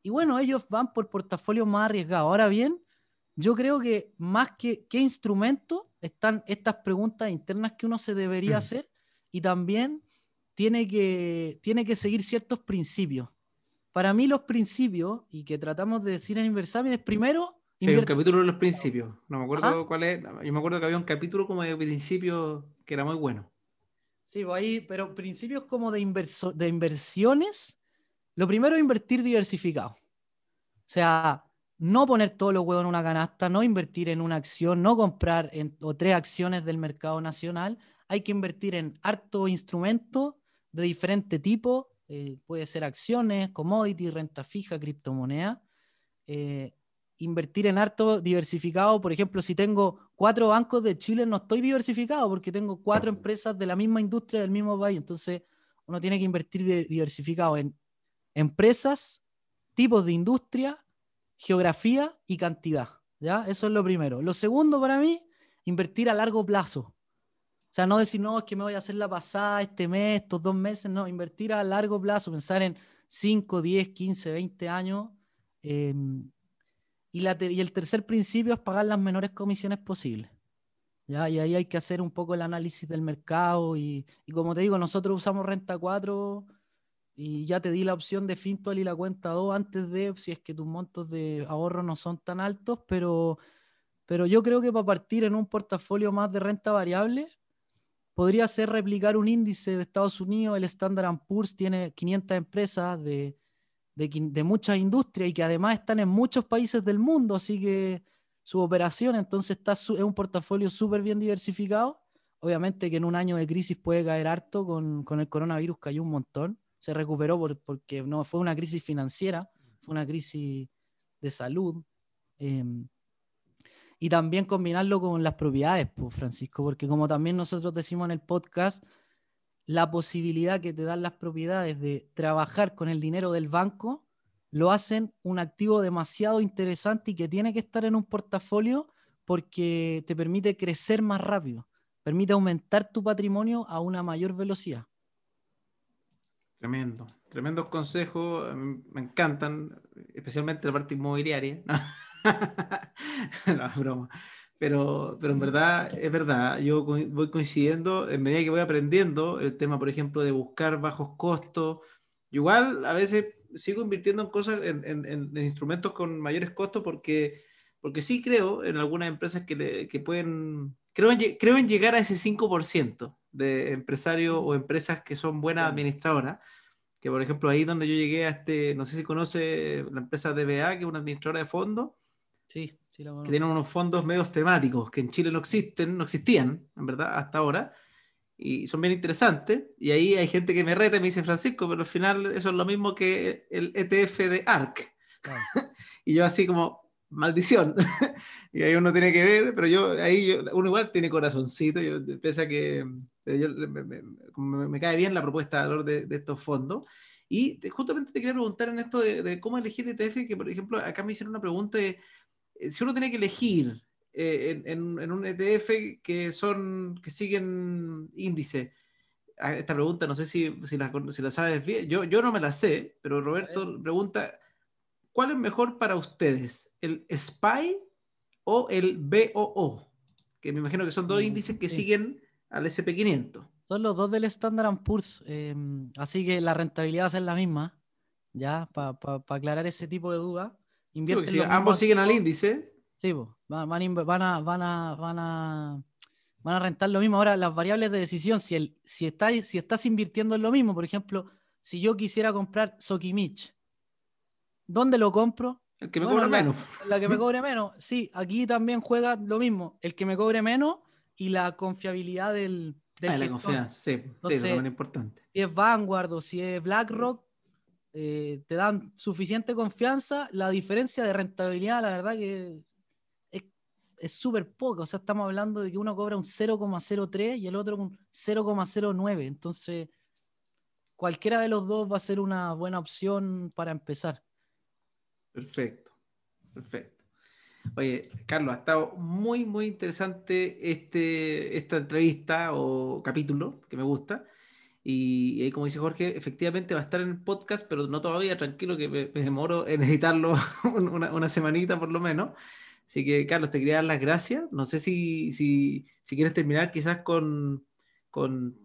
Y bueno, ellos van por portafolios más arriesgados. Ahora bien, yo creo que más que qué instrumento están estas preguntas internas que uno se debería mm. hacer y también tiene que, tiene que seguir ciertos principios. Para mí los principios, y que tratamos de decir en Inversable, es primero Sí, hay un capítulo de los principios. No me acuerdo cuál es. Yo me acuerdo que había un capítulo como de principios que era muy bueno. Sí, pues ahí, pero principios como de, de inversiones. Lo primero es invertir diversificado. O sea, no poner todos los huevos en una canasta, no invertir en una acción, no comprar en, o tres acciones del mercado nacional. Hay que invertir en harto instrumento de diferente tipo. Eh, puede ser acciones, commodity, renta fija, criptomoneda. Eh, invertir en harto diversificado. Por ejemplo, si tengo cuatro bancos de Chile, no estoy diversificado porque tengo cuatro empresas de la misma industria del mismo país. Entonces, uno tiene que invertir diversificado en empresas, tipos de industria, geografía y cantidad. ¿ya? Eso es lo primero. Lo segundo para mí, invertir a largo plazo. O sea, no decir, no, es que me voy a hacer la pasada este mes, estos dos meses, no, invertir a largo plazo, pensar en 5, 10, 15, 20 años. Eh, y, el tercer principio es pagar las menores comisiones posibles. ¿ya? Y ahí hay que hacer un poco el análisis del mercado. Y, como te digo, nosotros usamos Renta 4 y ya te di la opción de Fintual y la cuenta 2 antes de, si es que tus montos de ahorro no son tan altos, pero, pero yo creo que para partir en un portafolio más de renta variable, podría ser replicar un índice de Estados Unidos, el Standard Poor's tiene 500 empresas de de, muchas industrias y que además están en muchos países del mundo, así que su operación entonces está es un portafolio súper bien diversificado. Obviamente que en un año de crisis puede caer harto, con, el coronavirus cayó un montón, se recuperó porque no fue una crisis financiera, fue una crisis de salud. Em, y también combinarlo con las propiedades, pues, Francisco, porque como también nosotros decimos en el podcast, la posibilidad que te dan las propiedades de trabajar con el dinero del banco, lo hacen un activo demasiado interesante y que tiene que estar en un portafolio porque te permite crecer más rápido, permite aumentar tu patrimonio a una mayor velocidad. Tremendo, tremendos consejos, me encantan, especialmente la parte inmobiliaria. no, broma. Pero, pero en verdad, es verdad, yo voy coincidiendo, en medida que voy aprendiendo, el tema, por ejemplo, de buscar bajos costos. Igual a veces sigo invirtiendo en cosas, en, en, instrumentos con mayores costos porque, porque sí creo en algunas empresas que, que pueden, creo en, creo en llegar a ese 5% de empresarios o empresas que son buenas administradoras que por ejemplo ahí donde yo llegué a este, no sé si conoce la empresa DBA, que es una administradora de fondos. Sí que tienen unos fondos medios temáticos que en Chile no existen, no existían, en verdad, hasta ahora, y son bien interesantes. Y ahí hay gente que me reta y me dice, Francisco, pero al final eso es lo mismo que el ETF de ARC. y yo así como, maldición. y ahí uno tiene que ver, pero yo, ahí uno igual tiene corazoncito, yo, pese a que me, cae bien la propuesta de valor de, estos fondos. Y justamente te quería preguntar en esto de, de, cómo elegir ETF, que por ejemplo acá me hicieron una pregunta de eh, si uno tiene que elegir eh, en, un ETF que son que siguen índice, esta pregunta no sé si, si, la, si la sabes bien, yo, yo no me la sé, pero Roberto pregunta, ¿cuál es mejor para ustedes? ¿El SPY o el BOO, que me imagino que son dos mm, índices que siguen al SP500. Son los dos del Standard Poor's, em, así que la rentabilidad va a ser la misma, ya, para aclarar ese tipo de dudas. Ambos siguen al índice. Sí, van, van, a, van, a, van, a, van a rentar lo mismo. Ahora, las variables de decisión, si, el, si, estás, si estás invirtiendo en lo mismo, por ejemplo, si yo quisiera comprar Sokimich, ¿dónde lo compro? El que me cobre menos. La que me cobre menos. Sí, aquí también juega lo mismo. El que me cobre menos y la confiabilidad del. del ah, la confianza, sí, sí, eso es importante. Si es Vanguard o si es BlackRock, eh, te dan suficiente confianza. La diferencia de rentabilidad, la verdad que es súper poco. O sea, estamos hablando de que uno cobra un 0,03 y el otro un 0,09. Entonces, cualquiera de los dos va a ser una buena opción para empezar. Perfecto, perfecto. Oye, Carlos, ha estado muy, muy interesante este, esta entrevista o capítulo que me gusta. Y, como dice Jorge, efectivamente va a estar en el podcast, pero no todavía, tranquilo que me, demoro en editarlo una, una, semanita por lo menos. Así que, Carlos, te quería dar las gracias. No sé si, si, si quieres terminar quizás con... con,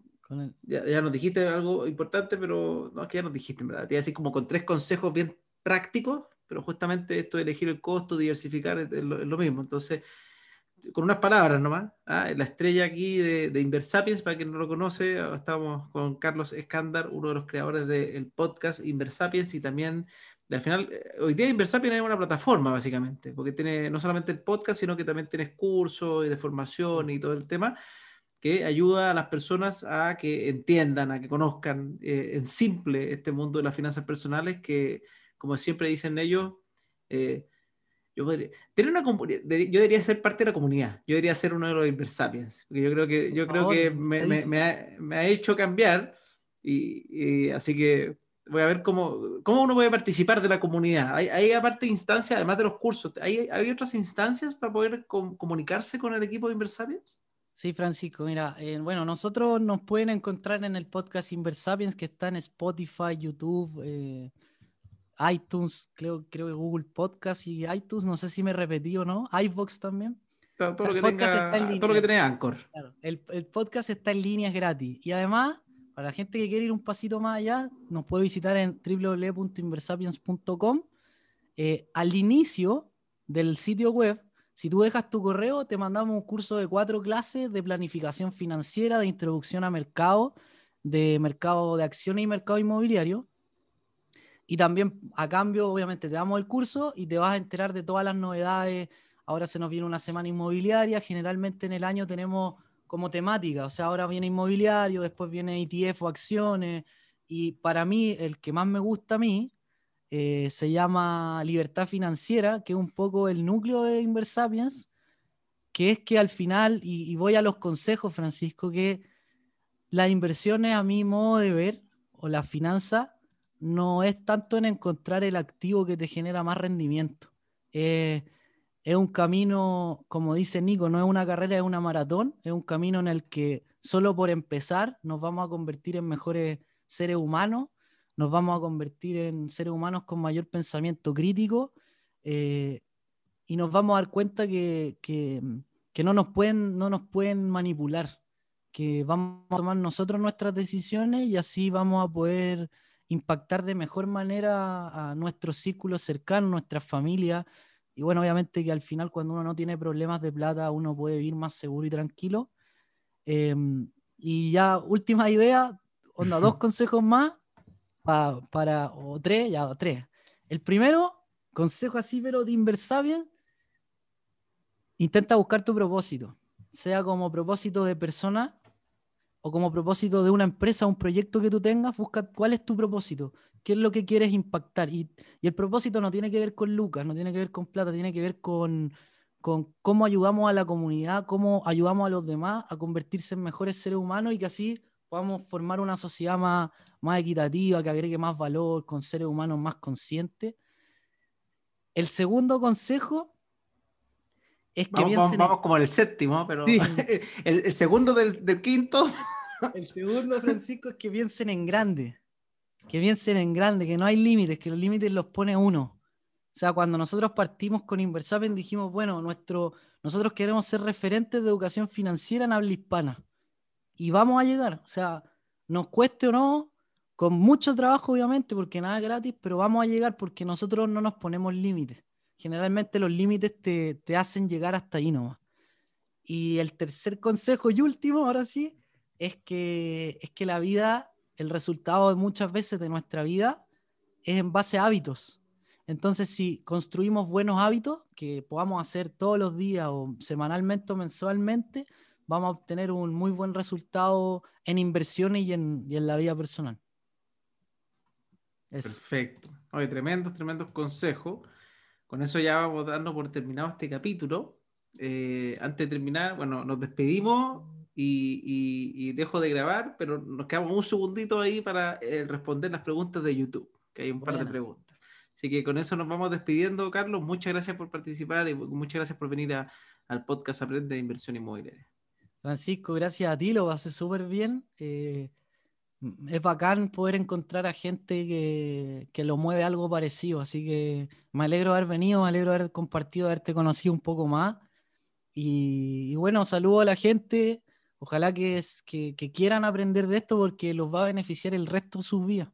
ya, ya, nos dijiste algo importante, pero no, es que ya nos dijiste, ¿verdad? Te así como con tres consejos bien prácticos pero justamente esto de elegir el costo, diversificar, es, lo, mismo. Entonces, con unas palabras nomás, ¿ah? la estrella aquí de, de, Inversapiens, para quien no lo conoce, estamos con Carlos Escándar, uno de los creadores del podcast Inversapiens y también, al final, eh, hoy día Inversapiens es una plataforma básicamente, porque tiene no solamente el podcast, sino que también tienes cursos de formación y todo el tema que ayuda a las personas a que entiendan, a que conozcan eh, en simple este mundo de las finanzas personales que como siempre dicen ellos, eh, yo, podría, tener una, yo debería ser parte de la comunidad, yo debería ser uno de los Inversapiens, porque yo creo que, yo creo que me, me, me, ha, me, ha, hecho cambiar, y, así que voy a ver cómo, cómo uno puede participar de la comunidad. Hay, hay aparte instancias, además de los cursos, ¿hay, hay otras instancias para poder comunicarse con el equipo de Inversapiens? Sí, Francisco, mira, eh, bueno, nosotros nos pueden encontrar en el podcast Inversapiens que está en Spotify, YouTube, eh, iTunes, creo, creo que Google Podcast y iTunes, no sé si me repetí o no, iVox también. Todo, lo, que tenga, todo lo que tiene Anchor. el, el, podcast está en línea, es gratis. Y además, para la gente que quiere ir un pasito más allá, nos puede visitar en www.inversapiens.com. Eh, al inicio del sitio web, si tú dejas tu correo, te mandamos un curso de cuatro clases de planificación financiera, de introducción a mercado, de mercado de acciones y mercado inmobiliario y también a cambio, obviamente, te damos el curso y te vas a enterar de todas las novedades. Ahora se nos viene una semana inmobiliaria. Generalmente en el año tenemos como temática, o sea, ahora viene inmobiliario, después viene ETF o acciones. Y para mí, el que más me gusta a mí, eh, se llama Libertad Financiera, que es un poco el núcleo de Inversapiens, que es que al final, y, y voy a los consejos, Francisco, que las inversiones a mi modo de ver, o la finanza, no es tanto en encontrar el activo que te genera más rendimiento. es un camino, como dice Nico, no es una carrera, es una maratón, es un camino en el que solo por empezar nos vamos a convertir en mejores seres humanos, nos vamos a convertir en seres humanos con mayor pensamiento crítico eh, y nos vamos a dar cuenta que, que, que, no, nos pueden, no nos pueden manipular, que vamos a tomar nosotros nuestras decisiones y así vamos a poder impactar de mejor manera a nuestros círculos cercanos, nuestra familia. Y bueno, obviamente que al final cuando uno no tiene problemas de plata, uno puede vivir más seguro y tranquilo. Em, y ya última idea, onda, dos consejos más para, o tres, ya tres. El primero, consejo así, pero de inversable, intenta buscar tu propósito, sea como propósito de persona o como propósito de una empresa, un proyecto que tú tengas, busca cuál es tu propósito, qué es lo que quieres impactar. Y, el propósito no tiene que ver con lucas, no tiene que ver con plata, tiene que ver con, con cómo ayudamos a la comunidad, cómo ayudamos a los demás a convertirse en mejores seres humanos y que así podamos formar una sociedad más, más equitativa, que agregue más valor, con seres humanos más conscientes. El segundo consejo es que vamos, vamos, como el séptimo, pero el, segundo del, del, quinto. El segundo, Francisco, es que piensen en grande. Que piensen en grande, que no hay límites, que los límites los pone uno. O sea, cuando nosotros partimos con Inversapen dijimos, bueno, nuestro, nosotros queremos ser referentes de educación financiera en habla hispana. Y vamos a llegar. O sea, nos cueste o no, con mucho trabajo obviamente, porque nada es gratis, pero vamos a llegar porque nosotros no nos ponemos límites. Generalmente los límites te, te hacen llegar hasta ahí nomás. Y el tercer consejo y último, ahora sí, es que, es que la vida, el resultado de muchas veces de nuestra vida es en base a hábitos. Entonces, si construimos buenos hábitos que podamos hacer todos los días o semanalmente o mensualmente, vamos a obtener un muy buen resultado en inversiones y en, la vida personal. Perfecto. Oye, tremendos, tremendos consejos. Con eso ya vamos dando por terminado este capítulo. Eh, antes de terminar, bueno, nos despedimos y, dejo de grabar, pero nos quedamos un segundito ahí para eh, responder las preguntas de YouTube, que hay un par de preguntas. Así que con eso nos vamos despidiendo, Carlos. Muchas gracias por participar y muchas gracias por venir al podcast Aprende de Inversión Inmobiliaria. Francisco, gracias a ti, lo haces súper bien. Eh, es bacán poder encontrar a gente que, lo mueve algo parecido, así que me alegro de haber venido, me alegro de haber compartido, de haberte conocido un poco más. Y, bueno, saludo a la gente, ojalá que, que, que quieran aprender de esto porque los va a beneficiar el resto de sus vidas.